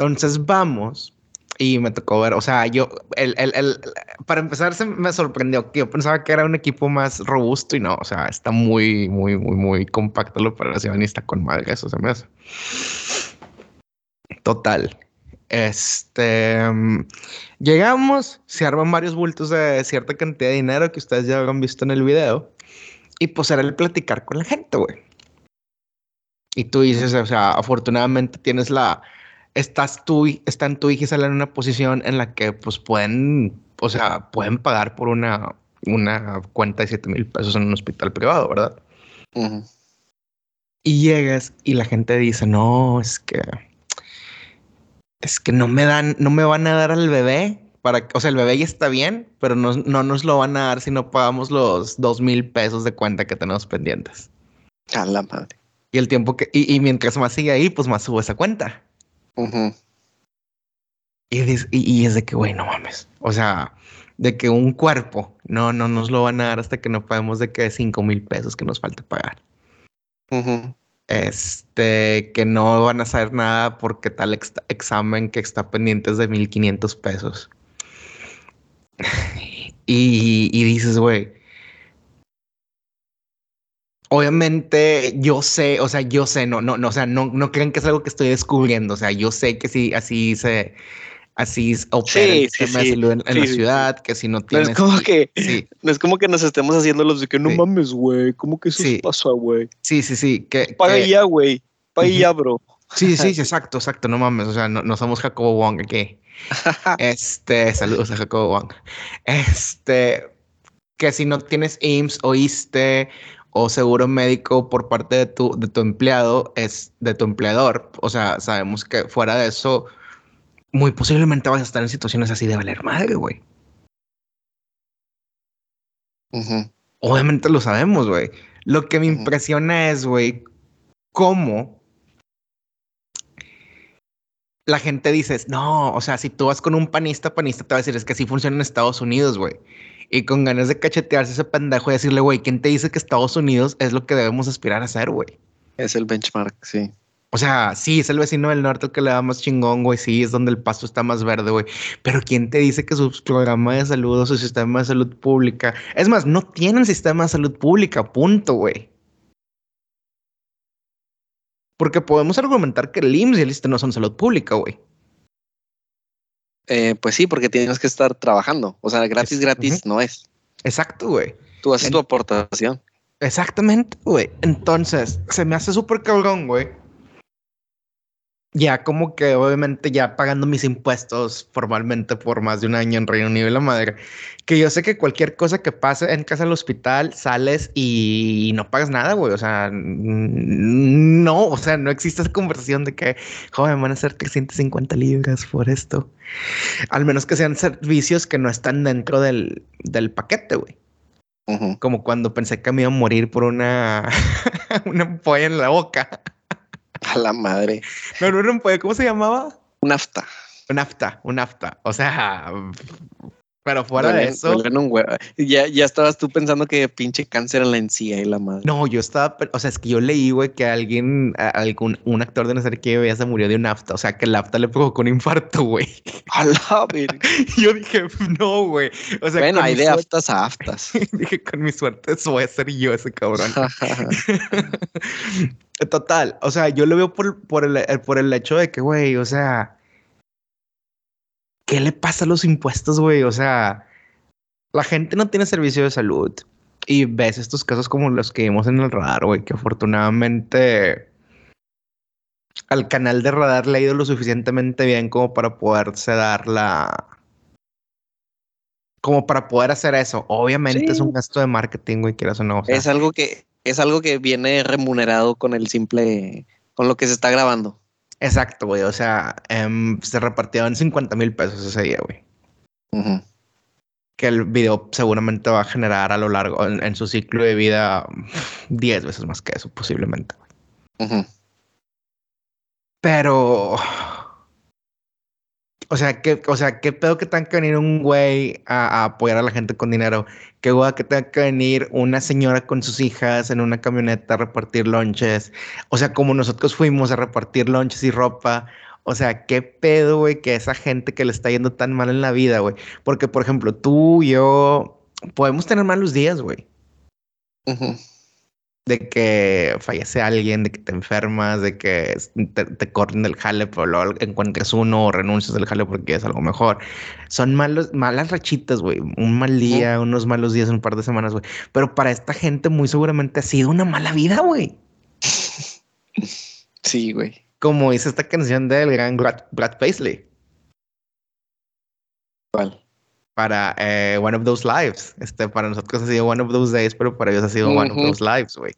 Entonces vamos y me tocó ver, o sea, yo, el, el, el, para empezar, se me sorprendió que yo pensaba que era un equipo más robusto y no, o sea, está muy, muy, muy, muy compacto la operación y está con madre, eso se me hace. Total. Este. Llegamos, se arman varios bultos de cierta cantidad de dinero que ustedes ya habrán visto en el video. Y pues era el platicar con la gente, güey. Y tú dices, o sea, afortunadamente tienes la. Estás tú, están tú y Gisela en una posición en la que, pues, pueden, o sea, pueden pagar por una, una cuenta de 7 mil pesos en un hospital privado, ¿verdad? Y llegas y la gente dice, no, es que es que no me dan, no me van a dar al bebé. Para, o sea, el bebé ya está bien, pero no, no nos lo van a dar si no pagamos los dos mil pesos de cuenta que tenemos pendientes. A la madre. Y el tiempo que, y, mientras más sigue ahí, pues más subo esa cuenta. Y, y, es de que, güey, no mames. O sea, de que un cuerpo no, no nos lo van a dar hasta que no paguemos de que cinco mil pesos que nos falta pagar. este, que no van a saber nada porque tal examen que está pendiente es de 1500 pesos. *laughs* y, y dices, güey, obviamente yo sé, o sea, yo sé, no, no, no, o sea, no, no creen que es algo que estoy descubriendo, o sea, yo sé que sí, así se, así opera el sistema de salud en, la ciudad, que si no tienes... No es como que, no es como que nos estemos haciendo los de que no mames, güey, ¿cómo que eso pasa, güey? Sí, sí, sí. Que, Paga ya, güey, paga ya, bro. Sí, sí, *laughs* sí, exacto, exacto, no mames, o sea, no, no somos Jacobo Wong aquí. este, saludos a Jacobo Wong. Este, que si no tienes IMSS o ISTE o seguro médico por parte de tu, de tu empleado es de tu empleador. O sea, sabemos que fuera de eso, muy posiblemente vas a estar en situaciones así de valer madre, güey. Obviamente lo sabemos, güey. Lo que me impresiona es, güey, cómo la gente dice, no, o sea, si tú vas con un panista, panista te va a decir, es que así funciona en Estados Unidos, güey y con ganas de cachetearse ese pendejo y decirle, güey, ¿quién te dice que Estados Unidos es lo que debemos aspirar a ser, güey? Es el benchmark, sí. O sea, sí, es el vecino del norte el que le da más chingón, güey. Sí, es donde el pasto está más verde, güey. Pero ¿quién te dice que su programa de salud o su sistema de salud pública? Es más, no tienen sistema de salud pública, punto, güey. Porque podemos argumentar que el IMSS y el ISTE no son salud pública, güey. Eh, pues sí, porque tienes que estar trabajando. O sea, gratis, gratis no es. Exacto, güey. Tú haces tu aportación. Exactamente, güey. Entonces, se me hace súper cabrón, güey, ya como que obviamente ya pagando mis impuestos formalmente por más de un año en Reino Unido y la madre, que yo sé que cualquier cosa que pase en casa del hospital, sales y no pagas nada, güey. O sea, no, o sea, no existe esa conversación de que, joven, van a ser 350 libras por esto. Al menos que sean servicios que no están dentro del, del paquete, güey. Como cuando pensé que me iba a morir por una, *laughs* una ampolla en la boca. *laughs* A la madre. No, no, no, ¿cómo se llamaba? Un afta. Un afta, un afta. O sea, pero fuera de eso. Ya, ya estabas tú pensando que pinche cáncer en la encía y la madre. No, yo estaba, o sea, es que yo leí, güey, que alguien, algún, un actor de no sé qué, ya se murió de un afta. O sea, que el afta le provocó un infarto, güey. *laughs* A la *laughs* Yo dije, no, güey. O sea, bueno, hay de aftas a aftas. *laughs* dije, con mi suerte, eso voy a ser yo, ese cabrón. Total, o sea, yo lo veo por, por, el, por el hecho de que, güey, o sea ¿qué le pasa a los impuestos, güey? O sea, la gente no tiene servicio de salud y ves estos casos como los que vimos en el radar, güey, que afortunadamente al canal de radar le ha ido lo suficientemente bien como para poderse dar la... Como para poder hacer eso. Obviamente es un gasto de marketing, güey, quieras o no. es algo que es algo que viene remunerado con el simple, con lo que se está grabando. Exacto, güey. O sea, em, se repartieron 50 mil pesos ese día, güey. Que el video seguramente va a generar a lo largo, en, su ciclo de vida, 10 veces más que eso, posiblemente. Pero o sea, ¿qué, o sea, ¿qué pedo que tenga que venir un güey a, apoyar a la gente con dinero? ¿Qué güey que tenga que venir una señora con sus hijas en una camioneta a repartir lonches? O sea, como nosotros fuimos a repartir lonches y ropa. O sea, qué pedo, güey, que esa gente que le está yendo tan mal en la vida, güey. Porque, por ejemplo, tú y yo podemos tener malos días, güey de que fallece alguien, de que te enfermas, de que te, corren del jale, pero luego encuentres uno o renuncias del jale porque es algo mejor. Son malos, malas rachitas, güey. Un mal día, unos malos días, un par de semanas, güey. Pero para esta gente muy seguramente ha sido una mala vida, güey. *laughs* Sí, güey. Como dice esta canción del gran Brad, Paisley. ¿Cuál? Para eh, One of Those Lives. Este, para nosotros ha sido One of Those Days, pero para ellos ha sido One of Those Lives, güey.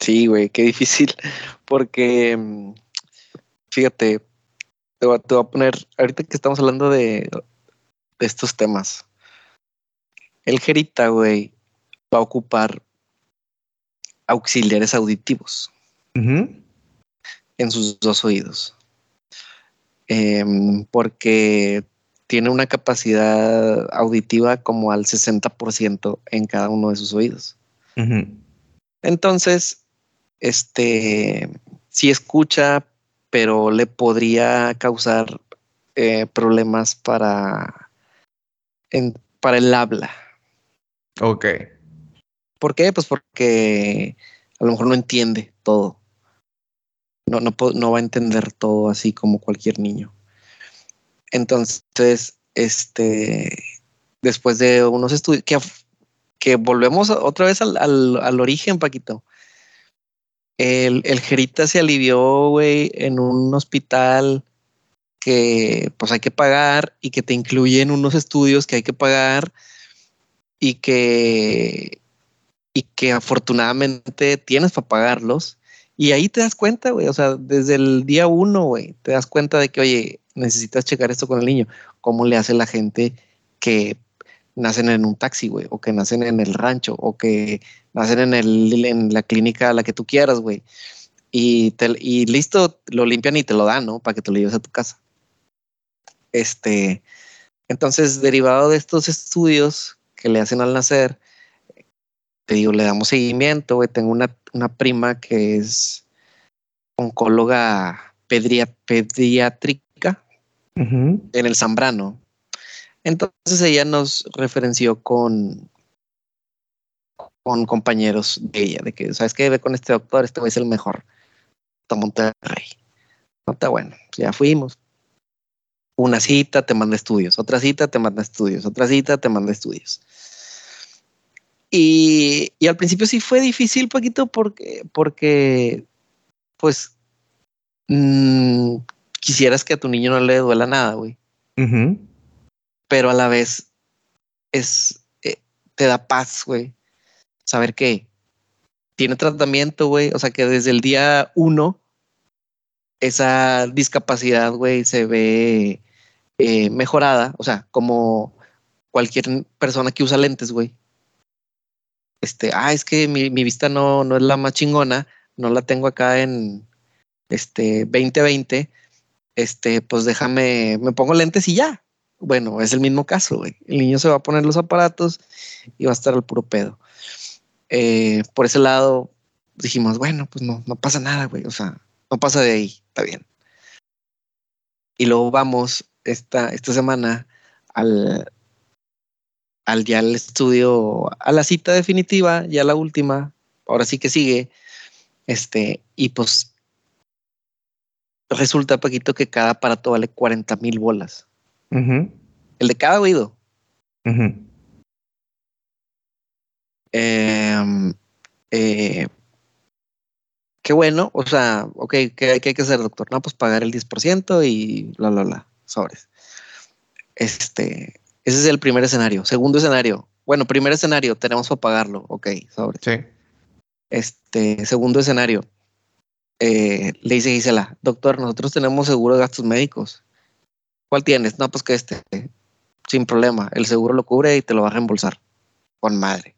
Sí, güey, qué difícil. Porque, mm, fíjate, te voy, a, poner, ahorita que estamos hablando de, estos temas, el Gerita, güey, va a ocupar auxiliares auditivos en sus dos oídos. Em, porque tiene una capacidad auditiva como al 60% en cada uno de sus oídos. Entonces, este, sí escucha, pero le podría causar eh, problemas para, para el habla. Ok. ¿Por qué? Pues porque a lo mejor no entiende todo. No, no, no va a entender todo así como cualquier niño. Entonces, este, después de unos estudios, que, volvemos otra vez al, al, origen, Paquito. El, el Jerita se alivió, güey, en un hospital que pues hay que pagar y que te incluyen unos estudios que hay que pagar y que y que afortunadamente tienes para pagarlos. Y ahí te das cuenta, güey, o sea, desde el día uno, güey, te das cuenta de que, oye, necesitas checar esto con el niño. ¿Cómo le hace la gente que nacen en un taxi, güey, o que nacen en el rancho, o que nacen en, el, en la clínica a la que tú quieras, güey? Y, y listo, lo limpian y te lo dan, ¿no? Para que te lo lleves a tu casa. Este, entonces, derivado de estos estudios que le hacen al nacer, te digo, le damos seguimiento, güey. Tengo una, una prima que es oncóloga pediátrica en el Zambrano. Entonces ella nos referenció con, con compañeros de ella, de que, ¿sabes qué? Ve con este doctor, este es el mejor. Está Monterrey. No está bueno. Ya fuimos. Una cita te manda estudios, otra cita te manda estudios, otra cita te manda estudios. Y, al principio sí fue difícil, Paquito, porque, porque pues mm, quisieras que a tu niño no le duela nada, güey. Pero a la vez es, eh, te da paz, güey. Saber que tiene tratamiento, güey. O sea, que desde el día uno esa discapacidad, güey, se ve eh, mejorada. O sea, como cualquier persona que usa lentes, güey este, ah, es que mi, vista no, no es la más chingona, no la tengo acá en este 2020, este, pues déjame, me pongo lentes y ya. Bueno, es el mismo caso, güey. El niño se va a poner los aparatos y va a estar al puro pedo. Eh, por ese lado dijimos, bueno, pues no, no pasa nada, güey. O sea, no pasa de ahí, está bien. Y luego vamos esta, esta semana al, al ya el estudio, a la cita definitiva, ya la última, ahora sí que sigue, este, y pues resulta, Paquito, que cada aparato vale 40 mil bolas. El de cada oído. Em, eh, qué bueno, o sea, ok, ¿qué, hay que hacer, doctor? No, pues pagar el 10% y bla, bla, bla, sobres. Este, ese es el primer escenario. Segundo escenario. Bueno, primer escenario, tenemos para pagarlo. Ok, sobre. Sí. Este, segundo escenario. Eh, le dice Gisela, doctor, nosotros tenemos seguro de gastos médicos. ¿Cuál tienes? No, pues que este, sin problema. El seguro lo cubre y te lo va a reembolsar. Con madre.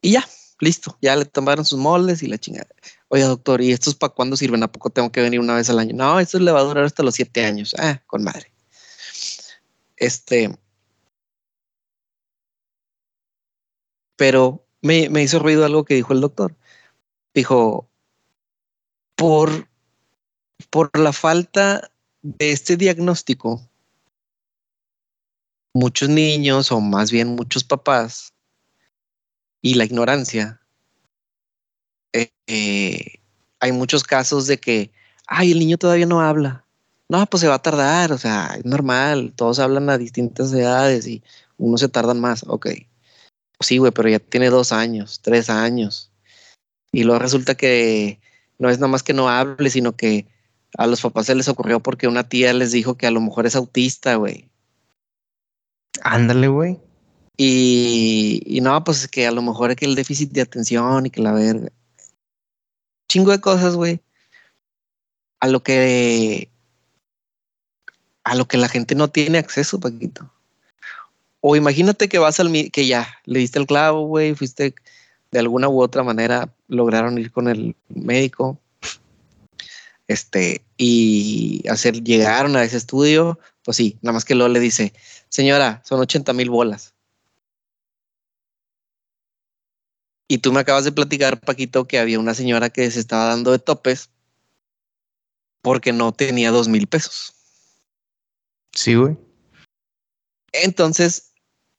Y ya, listo. Ya le tomaron sus moldes y la chingada. Oye, doctor, ¿y estos para cuándo sirven? ¿A poco tengo que venir una vez al año? No, esto le va a durar hasta los siete años. Ah, con madre. Este. Pero me, me hizo ruido algo que dijo el doctor. Dijo, por, por la falta de este diagnóstico, muchos niños, o más bien muchos papás, y la ignorancia, eh, eh, hay muchos casos de que, ay, el niño todavía no habla. No, pues se va a tardar, o sea, es normal, todos hablan a distintas edades y unos se tardan más, ok. Sí, güey, pero ya tiene dos años, tres años. Y luego resulta que no es nada más que no hable, sino que a los papás se les ocurrió porque una tía les dijo que a lo mejor es autista, güey. Ándale, güey. Y, y no, pues que a lo mejor es que el déficit de atención y que la verga. Chingo de cosas, güey. A lo que a lo que la gente no tiene acceso, Paquito. O imagínate que vas al que ya le diste el clavo, güey, fuiste de alguna u otra manera lograron ir con el médico. Este, y hacer, llegaron a ese estudio, pues sí, nada más que luego le dice, señora, son 80 mil bolas. Y tú me acabas de platicar, Paquito, que había una señora que se estaba dando de topes porque no tenía dos mil pesos. Sí, güey. Entonces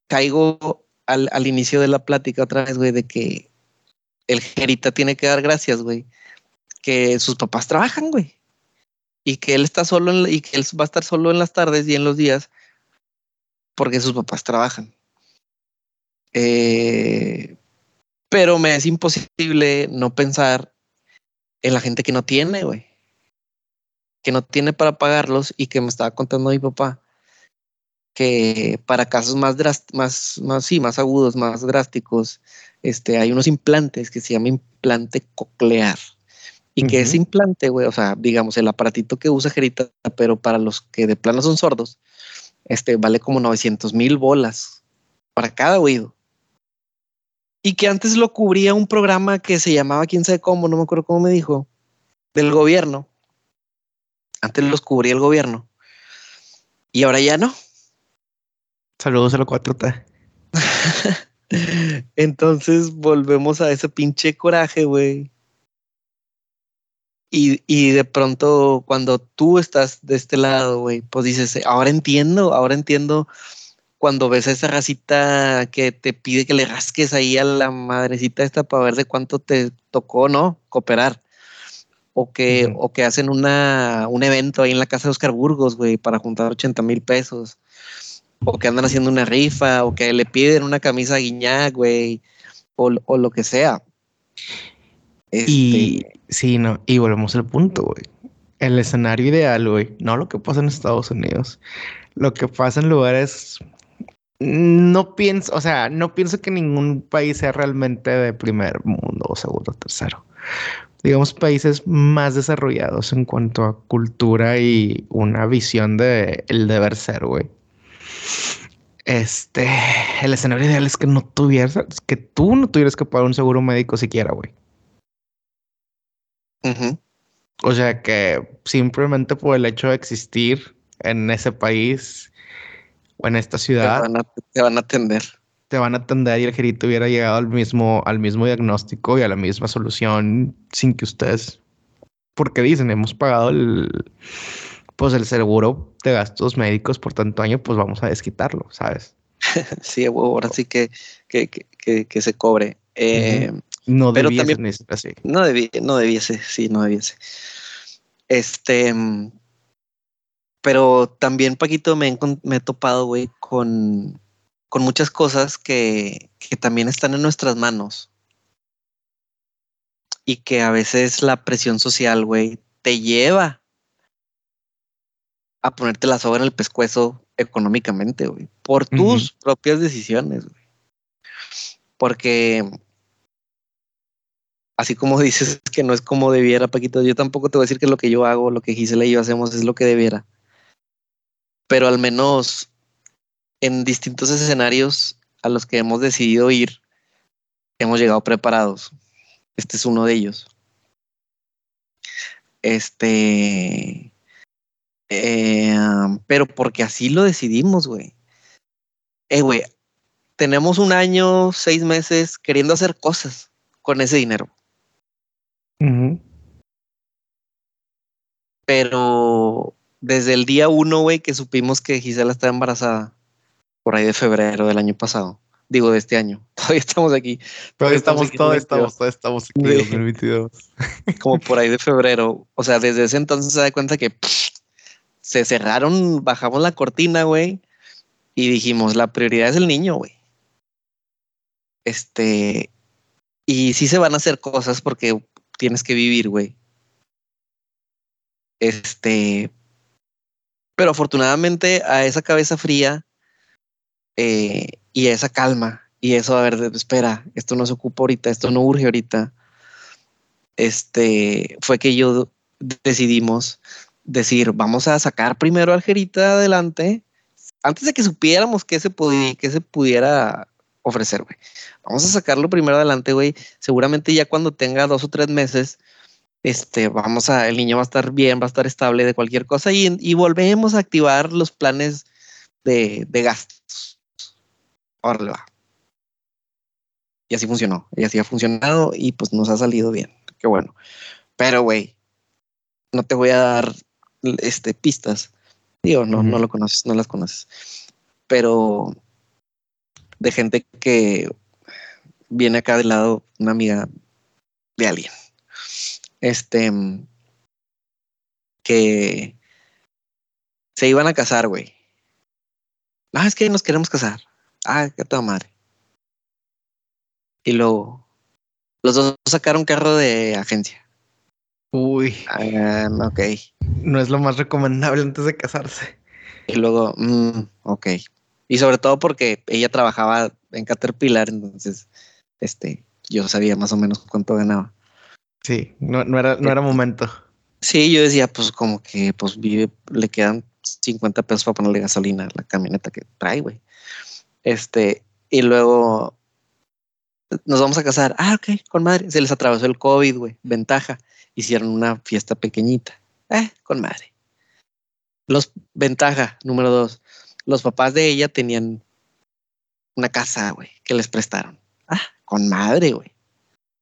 caigo al, al, inicio de la plática otra vez, güey, de que el Jerita tiene que dar gracias, güey, que sus papás trabajan, güey, y que él está solo y que él va a estar solo en las tardes y en los días porque sus papás trabajan. Eh, pero me es imposible no pensar en la gente que no tiene, güey, que no tiene para pagarlos y que me estaba contando mi papá que para casos más, más, más, sí, más agudos, más drásticos, este, hay unos implantes que se llama implante coclear. Y que ese implante, güey, o sea, digamos, el aparatito que usa Jerita, pero para los que de plano son sordos, este vale como 900 mil bolas para cada oído. Y que antes lo cubría un programa que se llamaba quién sabe cómo, no me acuerdo cómo me dijo, del gobierno. Antes los cubría el gobierno. Y ahora ya no. Saludos a la 4T. *laughs* Entonces volvemos a ese pinche coraje, güey. Y, y, de pronto cuando tú estás de este lado, güey, pues dices, ahora entiendo, ahora entiendo cuando ves a esa racita que te pide que le rasques ahí a la madrecita esta para ver de cuánto te tocó, ¿no? Cooperar. O que, o que hacen una, un evento ahí en la casa de Oscar Burgos, güey, para juntar 80 mil pesos o que andan haciendo una rifa, o que le piden una camisa a Guiñac, güey, o, lo que sea. Y este, sí, no, y volvemos al punto, güey. El escenario ideal, güey, no lo que pasa en Estados Unidos, lo que pasa en lugares. No pienso, o sea, no pienso que ningún país sea realmente de primer mundo o segundo o tercero. Digamos, países más desarrollados en cuanto a cultura y una visión de el deber ser, güey este, el escenario ideal es que no tuvieras, que tú no tuvieras que pagar un seguro médico siquiera, güey. O sea que simplemente por el hecho de existir en ese país o en esta ciudad. Te van a, atender. Te van a atender y el gerito hubiera llegado al mismo, al mismo diagnóstico y a la misma solución sin que ustedes. Porque dicen, hemos pagado el pues el seguro de gastos médicos por tanto año, pues vamos a desquitarlo, ¿sabes? *laughs* sí, ahora sí que, que, que, que se cobre. Eh, no debiese así. No, no debiese, sí, no debiese. Este, pero también, Paquito, me, me he topado, güey, con, con muchas cosas que, que también están en nuestras manos. Y que a veces la presión social, güey, te lleva a ponerte la soga en el pescuezo económicamente, güey, por tus propias decisiones, güey. Porque así como *laughs* dices que no es como debiera, Paquito, yo tampoco te voy a decir que lo que yo hago, lo que Gisela y yo hacemos es lo que debiera. Pero al menos en distintos escenarios a los que hemos decidido ir, hemos llegado preparados. Este es uno de ellos. Este, eh, pero porque así lo decidimos, güey. Eh, güey, tenemos un año, seis meses queriendo hacer cosas con ese dinero. Pero desde el día uno, güey, que supimos que Gisela estaba embarazada, por ahí de febrero del año pasado, digo de este año, *laughs* todavía estamos aquí. Todavía estamos, todos estamos, todos estamos aquí, 2022. Como por ahí de febrero. O sea, desde ese entonces se da cuenta que se cerraron, bajamos la cortina, güey, y dijimos, la prioridad es el niño, güey. Este, y sí se van a hacer cosas porque tienes que vivir, güey. Este, pero afortunadamente a esa cabeza fría eh, y a esa calma y eso, a ver, espera, esto no se ocupa ahorita, esto no urge ahorita. Este, fue que yo decidimos decir, vamos a sacar primero a Algerita adelante, antes de que supiéramos qué se, podía, qué se pudiera ofrecer, güey. Vamos a sacarlo primero adelante, güey. Seguramente ya cuando tenga dos o tres meses, este, vamos a, el niño va a estar bien, va a estar estable de cualquier cosa y, y volvemos a activar los planes de, de gastos. Órale, va. Y así funcionó. Y así ha funcionado y pues nos ha salido bien. Qué bueno. Pero, güey, no te voy a dar este, pistas. Digo, no, no lo conoces, no las conoces. Pero de gente que viene acá del lado, una amiga de alguien. Este que se iban a casar, güey. Ah, es que nos queremos casar. Ah, qué toda madre. Y luego los dos sacaron carro de agencia. Uy. Ah, ok. No es lo más recomendable antes de casarse. Y luego, mm, ok. Y sobre todo porque ella trabajaba en Caterpillar, entonces, este, yo sabía más o menos cuánto ganaba. Sí, no, no era, no era momento. Sí, yo decía, pues como que pues vive, le quedan 50 pesos para ponerle gasolina a la camioneta que trae, güey. Este, y luego nos vamos a casar. Ah, ok, con madre. Se les atravesó el COVID, güey. Ventaja. Hicieron una fiesta pequeñita. Eh, con madre. Los ventaja, número dos. Los papás de ella tenían una casa, güey, que les prestaron. Ah, con madre, güey.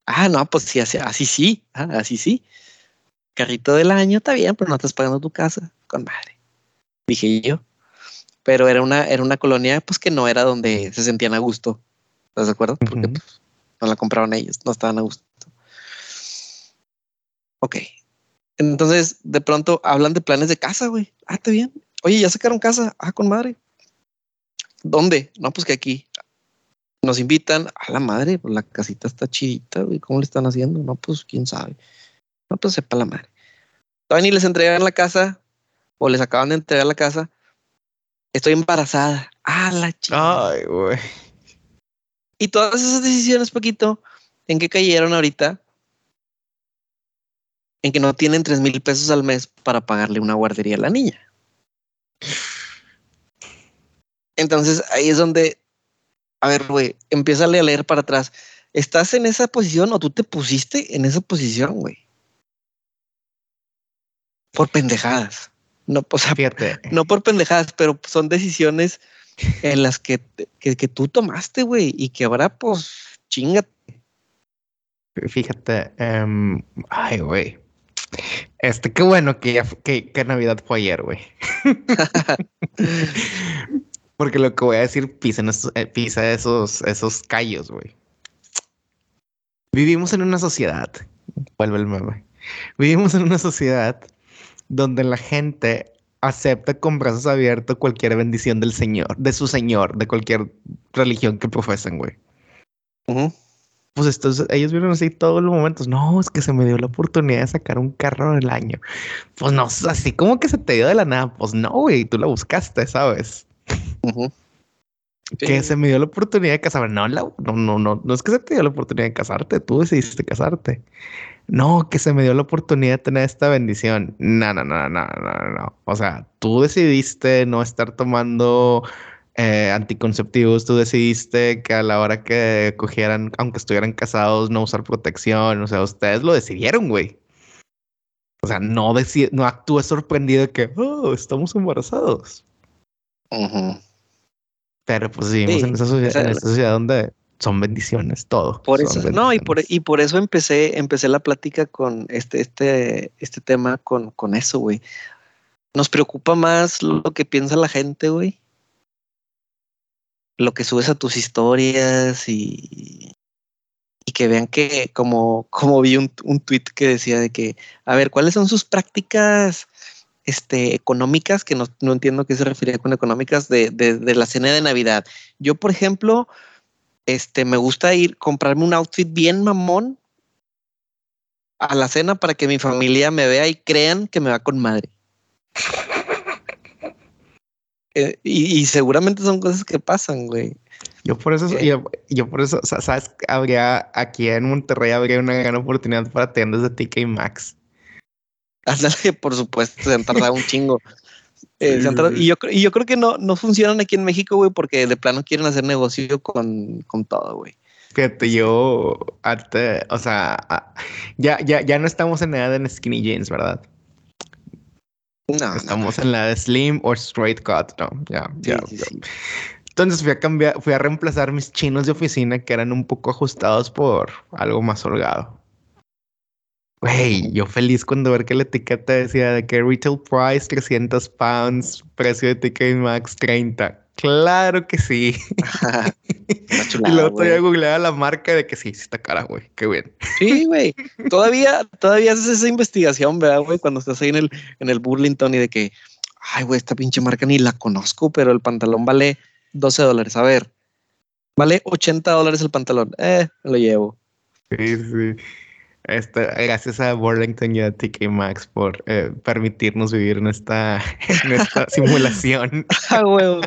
Ah, no, pues sí, así, así sí. Ah, así sí. Carrito del año, está bien, pero no estás pagando tu casa. Con madre. Dije yo. Pero era una, era una colonia, pues que no era donde se sentían a gusto. ¿Estás de acuerdo? Porque pues, no la compraron ellos, no estaban a gusto. Ok. Entonces, de pronto hablan de planes de casa, güey. Ah, está bien. Oye, ya sacaron casa. Ah, con madre. ¿Dónde? No, pues que aquí. Nos invitan a la madre, pues la casita está chidita, güey. ¿Cómo le están haciendo? No, pues quién sabe. No, pues sepa la madre. Todavía ni les entregan la casa o les acaban de entregar la casa. Estoy embarazada. Ah, la chica. Ay, güey. Y todas esas decisiones, poquito, ¿en qué cayeron ahorita? En que no tienen tres mil pesos al mes para pagarle una guardería a la niña. Entonces ahí es donde, a ver, güey, empieza a leer para atrás. ¿Estás en esa posición o tú te pusiste en esa posición, güey? Por pendejadas. No, o no por pendejadas, pero son decisiones en las que, que, tú tomaste, güey, y que ahora, pues, chingate. Fíjate, em, ay, güey. Este, qué bueno que, ya, que, que Navidad fue ayer, güey. *laughs* Porque lo que voy a decir pisa, eh, pisa esos, esos callos, güey. Vivimos en una sociedad, vuelve el meme. Vivimos en una sociedad donde la gente acepta con brazos abiertos cualquier bendición del Señor, de su Señor, de cualquier religión que profesen, güey. Pues estos, ellos vieron así todos los momentos. No, es que se me dio la oportunidad de sacar un carro del año. Pues no, así como que se te dio de la nada. Pues no, güey, tú la buscaste, ¿sabes? Que se me dio la oportunidad de casarme. No, no, no, no, no es que se te dio la oportunidad de casarte, tú decidiste casarte no, que se me dio la oportunidad de tener esta bendición. No, no, no, no, no, no. O sea, tú decidiste no estar tomando eh, anticonceptivos, tú decidiste que a la hora que cogieran, aunque estuvieran casados, no usar protección. O sea, ustedes lo decidieron, güey. O sea, no, no actúes sorprendido de que, oh, estamos embarazados. Pero pues vivimos en esa sociedad, en esa sociedad donde son bendiciones, todo. Por eso, no, y por, y por eso empecé, empecé la plática con este, este, este tema con, con eso, güey. Nos preocupa más lo que piensa la gente, güey. Lo que subes a tus historias y, y que vean que, como, como vi un, un tweet que decía de que, a ver, ¿cuáles son sus prácticas este, económicas? Que no, no entiendo qué se refiere con económicas de, de, de la cena de Navidad. Yo, por ejemplo, este, me gusta ir, comprarme un outfit bien mamón a la cena para que mi familia me vea y crean que me va con madre. Eh, y, seguramente son cosas que pasan, güey. Yo por eso, eh. yo, por eso, sabes, habría aquí en Monterrey habría una gran oportunidad para tiendas de TK Maxx. Ándale, por supuesto, se han tardado un chingo. *laughs* Eh, y, yo, y yo creo que no, no funcionan aquí en México, güey, porque de plano quieren hacer negocio con, con todo, güey. Fíjate, yo, o sea, ya, ya, ya no estamos en edad de skinny jeans, ¿verdad? No. Estamos en la de slim o straight cut, ¿no? Ya, ya. Entonces fui a cambiar, fui a reemplazar mis chinos de oficina que eran un poco ajustados por algo más holgado. Güey, yo feliz cuando ver que la etiqueta decía de que retail price 300 pounds, precio de TK Max 30. Claro que sí. *laughs* *laughs* y luego todavía googleaba la marca de que sí, sí está cara, güey. Qué bien. Sí, güey. *laughs* Todavía, todavía haces esa investigación, ¿verdad, güey? Cuando estás ahí en el, en el Burlington y de que, ay, güey, esta pinche marca ni la conozco, pero el pantalón vale 12 dólares. A ver, vale 80 dólares el pantalón. Eh, lo llevo. Sí, sí. Este, gracias a Burlington y a TK Maxx por eh, permitirnos vivir en esta, *laughs* en esta *laughs* simulación. a huevo.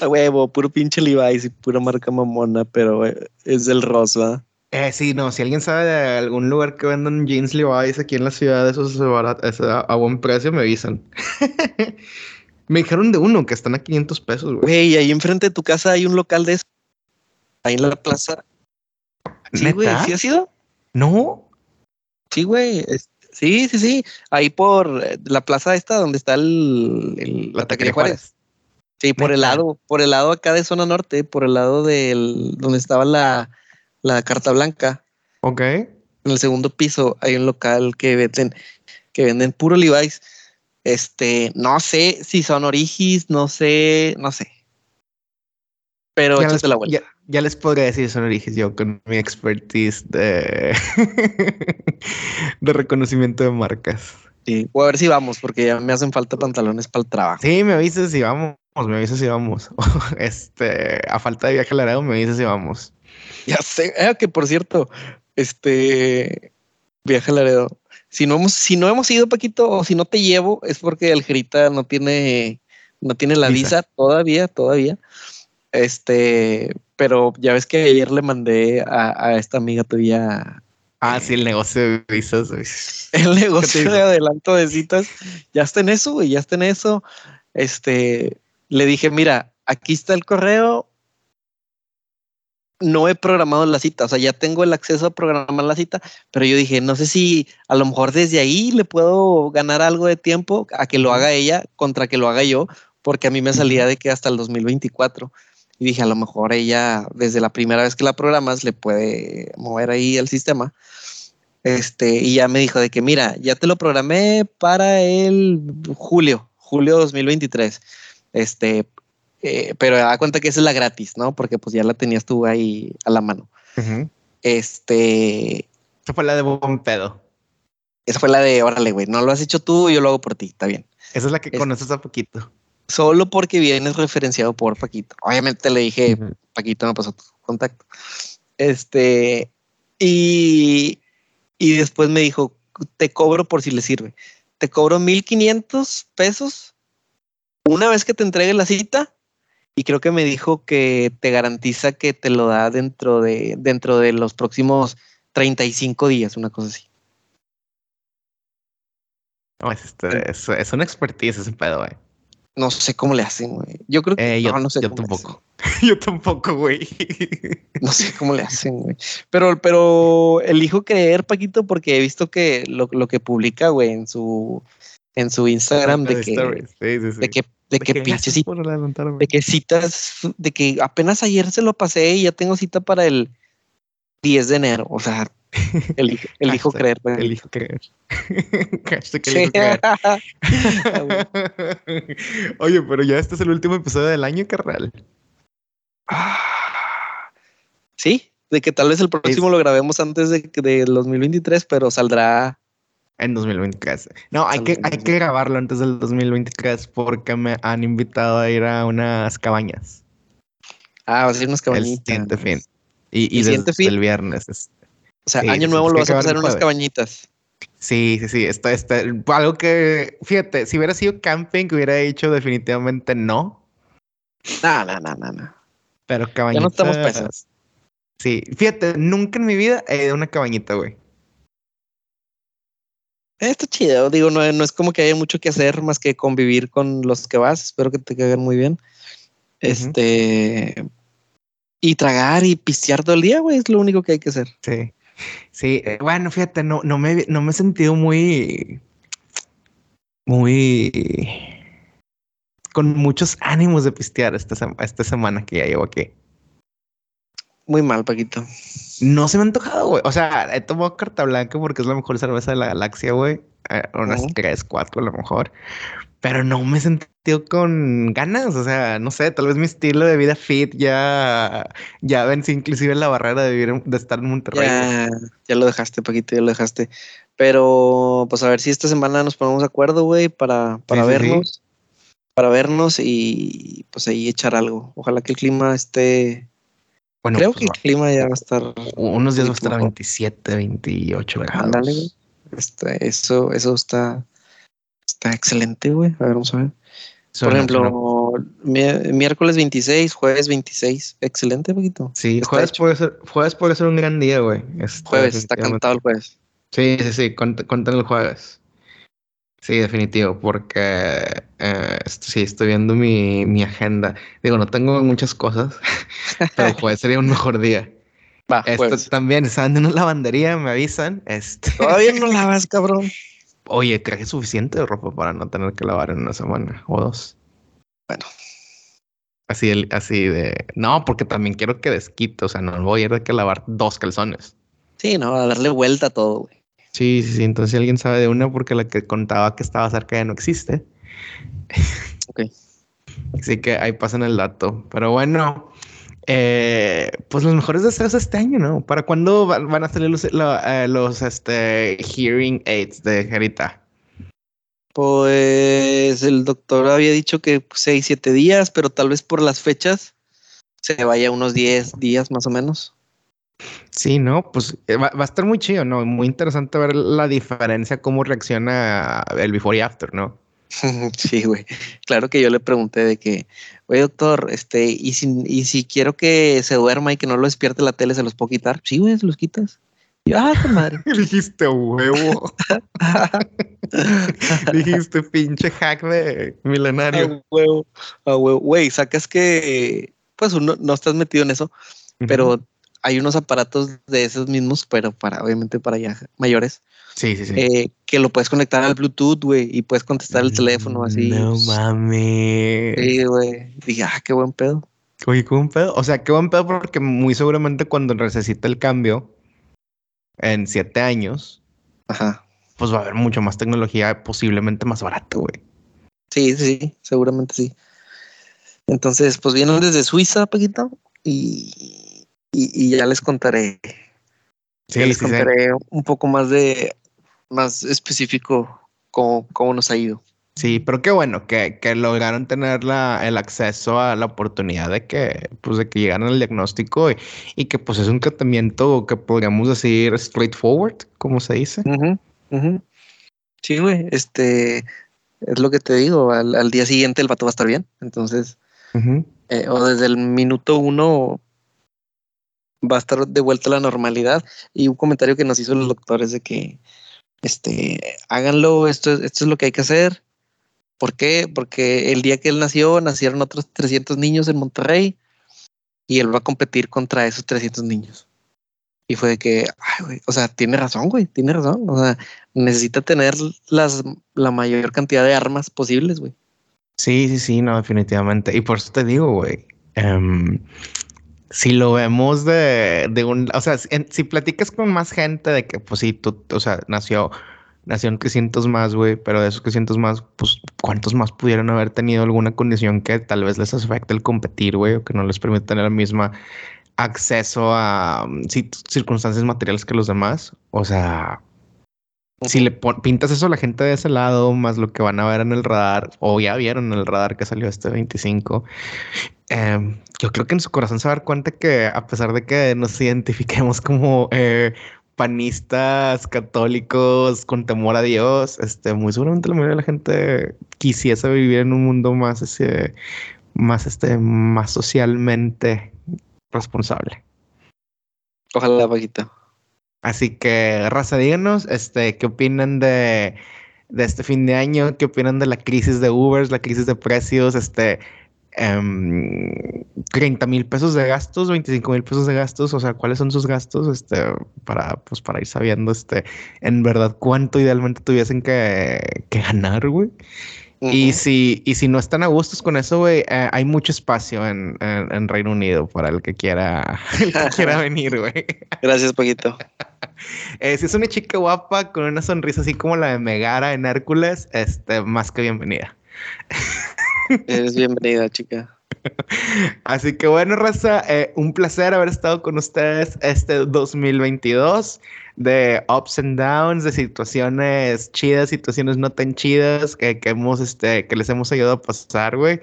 A huevo, puro pinche Levi's y pura marca mamona, pero eh, es del rosa. Eh, sí, no, si alguien sabe de algún lugar que vendan jeans Levi's aquí en la ciudad, eso es a, a buen precio, me avisan. *laughs* Me dijeron de uno que están a 500 pesos, güey. Güey, ahí enfrente de tu casa hay un local de eso. Ahí en la plaza. Sí, güey, ¿sí ha sido? No. Sí, güey. Sí, sí, sí. Ahí por eh, la plaza esta donde está el, la taquería Juárez. Sí, por el lado, por el lado acá de zona norte, por el lado del donde estaba la, la carta blanca. Ok. En el segundo piso hay un local que venden, que venden puro Levi's. Este, no sé si son origis, no sé, no sé. Pero ya la vuelta. Ya, les podría decir son origis yo con mi expertise de, *laughs* de reconocimiento de marcas. Sí, o a ver si vamos, porque ya me hacen falta pantalones para el trabajo. Sí, me avisas si vamos, me avisas si vamos. *laughs* este, a falta de viaje al Laredo, me avisas si vamos. Ya sé, eh, que por cierto, este viaje al Laredo si no hemos, si no hemos ido, Paquito, o si no te llevo, es porque Algerita no tiene, no tiene la visa, todavía, todavía. Este, pero ya ves que ayer le mandé a, esta amiga tuya. Ah, sí, el negocio de visas. *laughs* El negocio de adelanto de citas. Ya está en eso, güey, ya está en eso. Este, le dije, mira, aquí está el correo, no he programado la cita, o sea, ya tengo el acceso a programar la cita, pero yo dije, no sé si a lo mejor desde ahí le puedo ganar algo de tiempo a que lo haga ella contra que lo haga yo, porque a mí me salía de que hasta el 2024. Y dije, a lo mejor ella, desde la primera vez que la programas, le puede mover ahí el sistema. Este, y ya me dijo de que, mira, ya te lo programé para el julio, julio 2023. Este, eh, pero da cuenta que esa es la gratis, ¿no? Porque pues ya la tenías tú ahí a la mano. Este. Esa fue la de buen pedo. Esa fue la de, órale, güey, no lo has hecho tú, yo lo hago por ti, está bien. Esa es la que conoces a Paquito. Solo porque vienes referenciado por Paquito. Obviamente le dije, Paquito me pasó tu contacto. Este, y, y después me dijo, te cobro por si le sirve. Te cobro 1500 pesos una vez que te entregue la cita y creo que me dijo que te garantiza que te lo da dentro de, dentro de los próximos 35 días, una cosa así. No, es, este, es, una expertise ese pedo, güey. No sé cómo le hacen, güey. Yo creo que eh, yo, no, sé yo tampoco. *laughs* yo tampoco, güey. no sé cómo le hacen, güey. Pero, pero elijo creer, Paquito, porque he visto que lo, lo que publica, güey, en su, en su Instagram de que, de que de que pinches de que citas, de que apenas ayer se lo pasé y ya tengo cita para el 10 de enero. O sea, elijo, *laughs* elijo creer. Elijo creer. *laughs* creer. *laughs* Oye, pero ya este es el último episodio del año, carnal. Sí, de que tal vez el próximo lo grabemos antes de, de 2023, pero saldrá en 2023. No, hay que, hay que grabarlo antes del 2023 porque me han invitado a ir a unas cabañas. Ah, va a ser unas cabañitas. El siguiente fin. Y, y desde el viernes. O sea, año nuevo lo vas a pasar en unas cabañitas. Sí, sí, sí. Está, está, algo que, fíjate, si hubiera sido camping, hubiera dicho definitivamente no. No, no, no, no, no. Pero cabañitas. Ya no estamos pesados. Sí, fíjate, nunca en mi vida he ido a una cabañita, güey. Está chido, digo, no, no, es como que haya mucho que hacer más que convivir con los que vas. Espero que te caigan muy bien. Este. Y tragar y pistear todo el día, güey, es lo único que hay que hacer. Sí. Sí, eh, bueno, fíjate, no, no, me, no me he sentido muy. Muy. con muchos ánimos de pistear esta, esta semana que ya llevo aquí. Muy mal, Paquito. No se me ha antojado, güey. O sea, he tomado carta blanca porque es la mejor cerveza de la galaxia, güey. Eh, unas tres, cuatro a lo mejor. Pero no me he sentido con ganas. O sea, no sé, tal vez mi estilo de vida fit ya, ya vence inclusive la barrera de vivir, de estar en Monterrey. Ya, ya lo dejaste, Paquito, ya lo dejaste. Pero, pues a ver si esta semana nos ponemos de acuerdo, güey, para, para vernos. Para vernos y pues ahí echar algo. Ojalá que el clima esté. Bueno, Creo pues, que el clima ya va a estar. Unos días va a estar a 27, 28 grados. Ándale, güey. Este, eso, eso está, está excelente, güey. A ver, vamos a ver. Por ejemplo, miércoles 26, jueves 26. Excelente, poquito. Sí, jueves puede, ser, jueves puede ser un gran día, güey. Este, jueves, está cantado el jueves. Sí, sí, sí, cuéntanos el jueves. Sí, definitivo, porque eh, sí, estoy viendo mi, mi, agenda. Digo, no tengo muchas cosas, *laughs* pero jueves sería un mejor día. Va, Esto también, estaban en una lavandería, me avisan. Este... Todavía *laughs* no lavas, cabrón. Oye, traje suficiente de ropa para no tener que lavar en una semana o dos. Bueno. Así, así de. No, porque también quiero que desquite. O sea, no voy a ir de que lavar dos calzones. Sí, no, a darle vuelta a todo, güey. Sí, sí, sí. Entonces, si alguien sabe de una, porque la que contaba que estaba cerca ya no existe. Ok. *laughs* Así que ahí pasan el dato. Pero bueno, eh, pues los mejores deseos este año, ¿no? ¿Para cuándo van a salir los, eh, los este, hearing aids de Gerita? Pues el doctor había dicho que 6, 7 días, pero tal vez por las fechas se vaya unos 10 días más o menos. Sí, no, pues eh, va, a estar muy chido, ¿no? Muy interesante ver la diferencia, cómo reacciona el before y after, ¿no? *laughs* Sí, güey. Claro que yo le pregunté de que, güey, doctor, este, y si, y si quiero que se duerma y que no lo despierte la tele, ¿se los puedo quitar? Sí, güey, se los quitas. Y, ah, qué madre. *laughs* Dijiste huevo. *laughs* Dijiste pinche hack de milenario. A huevo, a huevo. Güey, sacas que, pues uno no estás metido en eso, pero hay unos aparatos de esos mismos, pero para, obviamente, para ya mayores. Sí, sí, sí. Eh, que lo puedes conectar al Bluetooth, güey, y puedes contestar el teléfono así. No mames. Sí, güey. Dije, ah, qué buen pedo. Oye, qué buen pedo. O sea, qué buen pedo porque muy seguramente cuando necesite el cambio en siete años, Ajá. pues va a haber mucho más tecnología, posiblemente más barato, güey. Sí, sí, seguramente sí. Entonces, pues vienen desde Suiza, Paquito, y y, ya les contaré. Sí, les contaré un poco más de más específico cómo, cómo nos ha ido. Sí, pero qué bueno que, que lograron tener la, el acceso a la oportunidad de que, pues, de que llegaran al diagnóstico y, que pues es un tratamiento que podríamos decir straightforward, como se dice. Sí, güey, este es lo que te digo, al, día siguiente el vato va a estar bien, entonces, eh, o desde el minuto uno va a estar de vuelta a la normalidad. Y un comentario que nos hizo los doctores de que este, háganlo, esto, esto es lo que hay que hacer. ¿Por qué? Porque el día que él nació, nacieron otros 300 niños en Monterrey y él va a competir contra esos 300 niños. Y fue de que, ay, güey, o sea, tiene razón, güey, tiene razón. O sea, necesita tener las, la mayor cantidad de armas posibles, güey. Sí, sí, sí, no, definitivamente. Y por eso te digo, güey, em, si lo vemos de, de un, o sea, si platicas con más gente de que, pues sí, tú, o sea, nació, nació 300 más, güey, pero de esos 300 más, pues, ¿cuántos más pudieron haber tenido alguna condición que tal vez les afecte el competir, güey, o que no les permite tener el mismo acceso a mm, circunstancias materiales que los demás? O sea, si le pintas eso a la gente de ese lado, más lo que van a ver en el radar, o ya vieron en el radar que salió este 25, Em, yo creo que en su corazón se va a dar cuenta que a pesar de que nos identifiquemos como eh, panistas, católicos, con temor a Dios, este, muy seguramente la mayoría de la gente quisiese vivir en un mundo más, ese, más, este, más socialmente responsable. Ojalá, Paquito. Así que, raza, díganos, este, ¿qué opinan de, de este fin de año? ¿Qué opinan de la crisis de Uber, la crisis de precios? Este, 30 em, mil pesos de gastos, 25 mil pesos de gastos, o sea, ¿cuáles son sus gastos? Este, para, pues, para ir sabiendo, este, en verdad, cuánto idealmente tuviesen que, que ganar, güey. Y si, y si no están a gustos con eso, güey, eh, hay mucho espacio en, Reino Unido para el que quiera, *laughs* quiera *laughs* venir, güey. Gracias, Paquito. *laughs* Eh, si es una chica guapa con una sonrisa así como la de Megara en Hércules, este, más que bienvenida. Eres bienvenida, chica. *laughs* Así que bueno, Raza, eh, un placer haber estado con ustedes este 2022 de ups and downs, de situaciones chidas, situaciones no tan chidas que, que hemos, este, que les hemos ayudado a pasar, güey.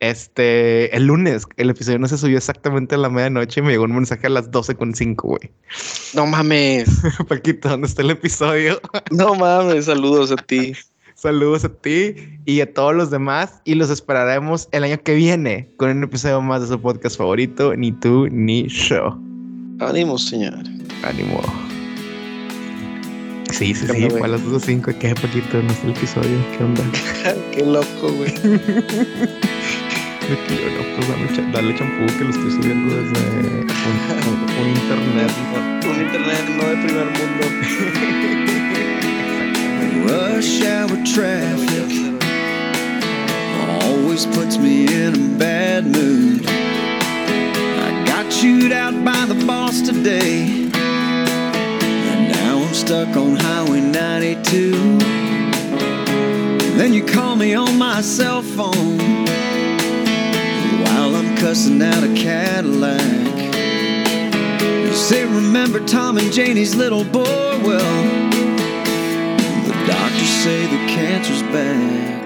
Este, el lunes, el episodio no se subió exactamente a la medianoche y me llegó un mensaje a las 12.5, güey. No mames. *laughs* Paquito, ¿dónde está el episodio? no mames, saludos a ti. Saludos a ti y a todos los demás y los esperaremos el año que viene con un episodio más de su podcast favorito, Ni tú ni yo. Ánimo, señor. Ánimo. Sí, sí, sí, fue a las 2.05. Qué poquito no el episodio. ¿Qué onda? *laughs* Qué loco, güey. Me quiero loco, dale, dale champú que lo estoy subiendo desde un, internet. *laughs* un internet no de primer mundo. *laughs* Rush hour traffic always puts me in a bad mood. I got chewed out by the boss today, and now I'm stuck on Highway 92. Then you call me on my cell phone while I'm cussing out a Cadillac. You say, Remember Tom and Janie's little boy? Well, say the cancer's back.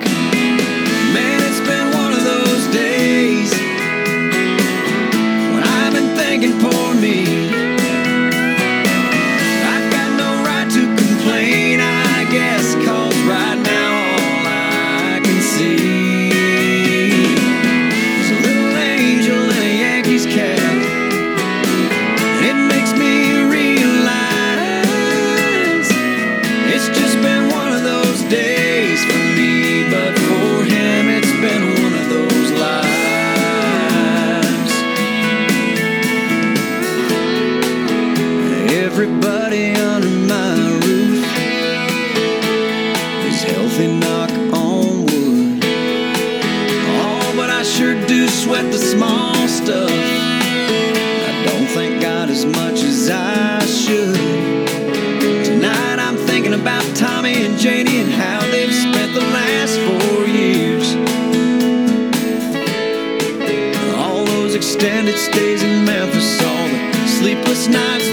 Tommy and Janie and how they've spent the last four years. All those extended stays in Memphis, all the sleepless nights.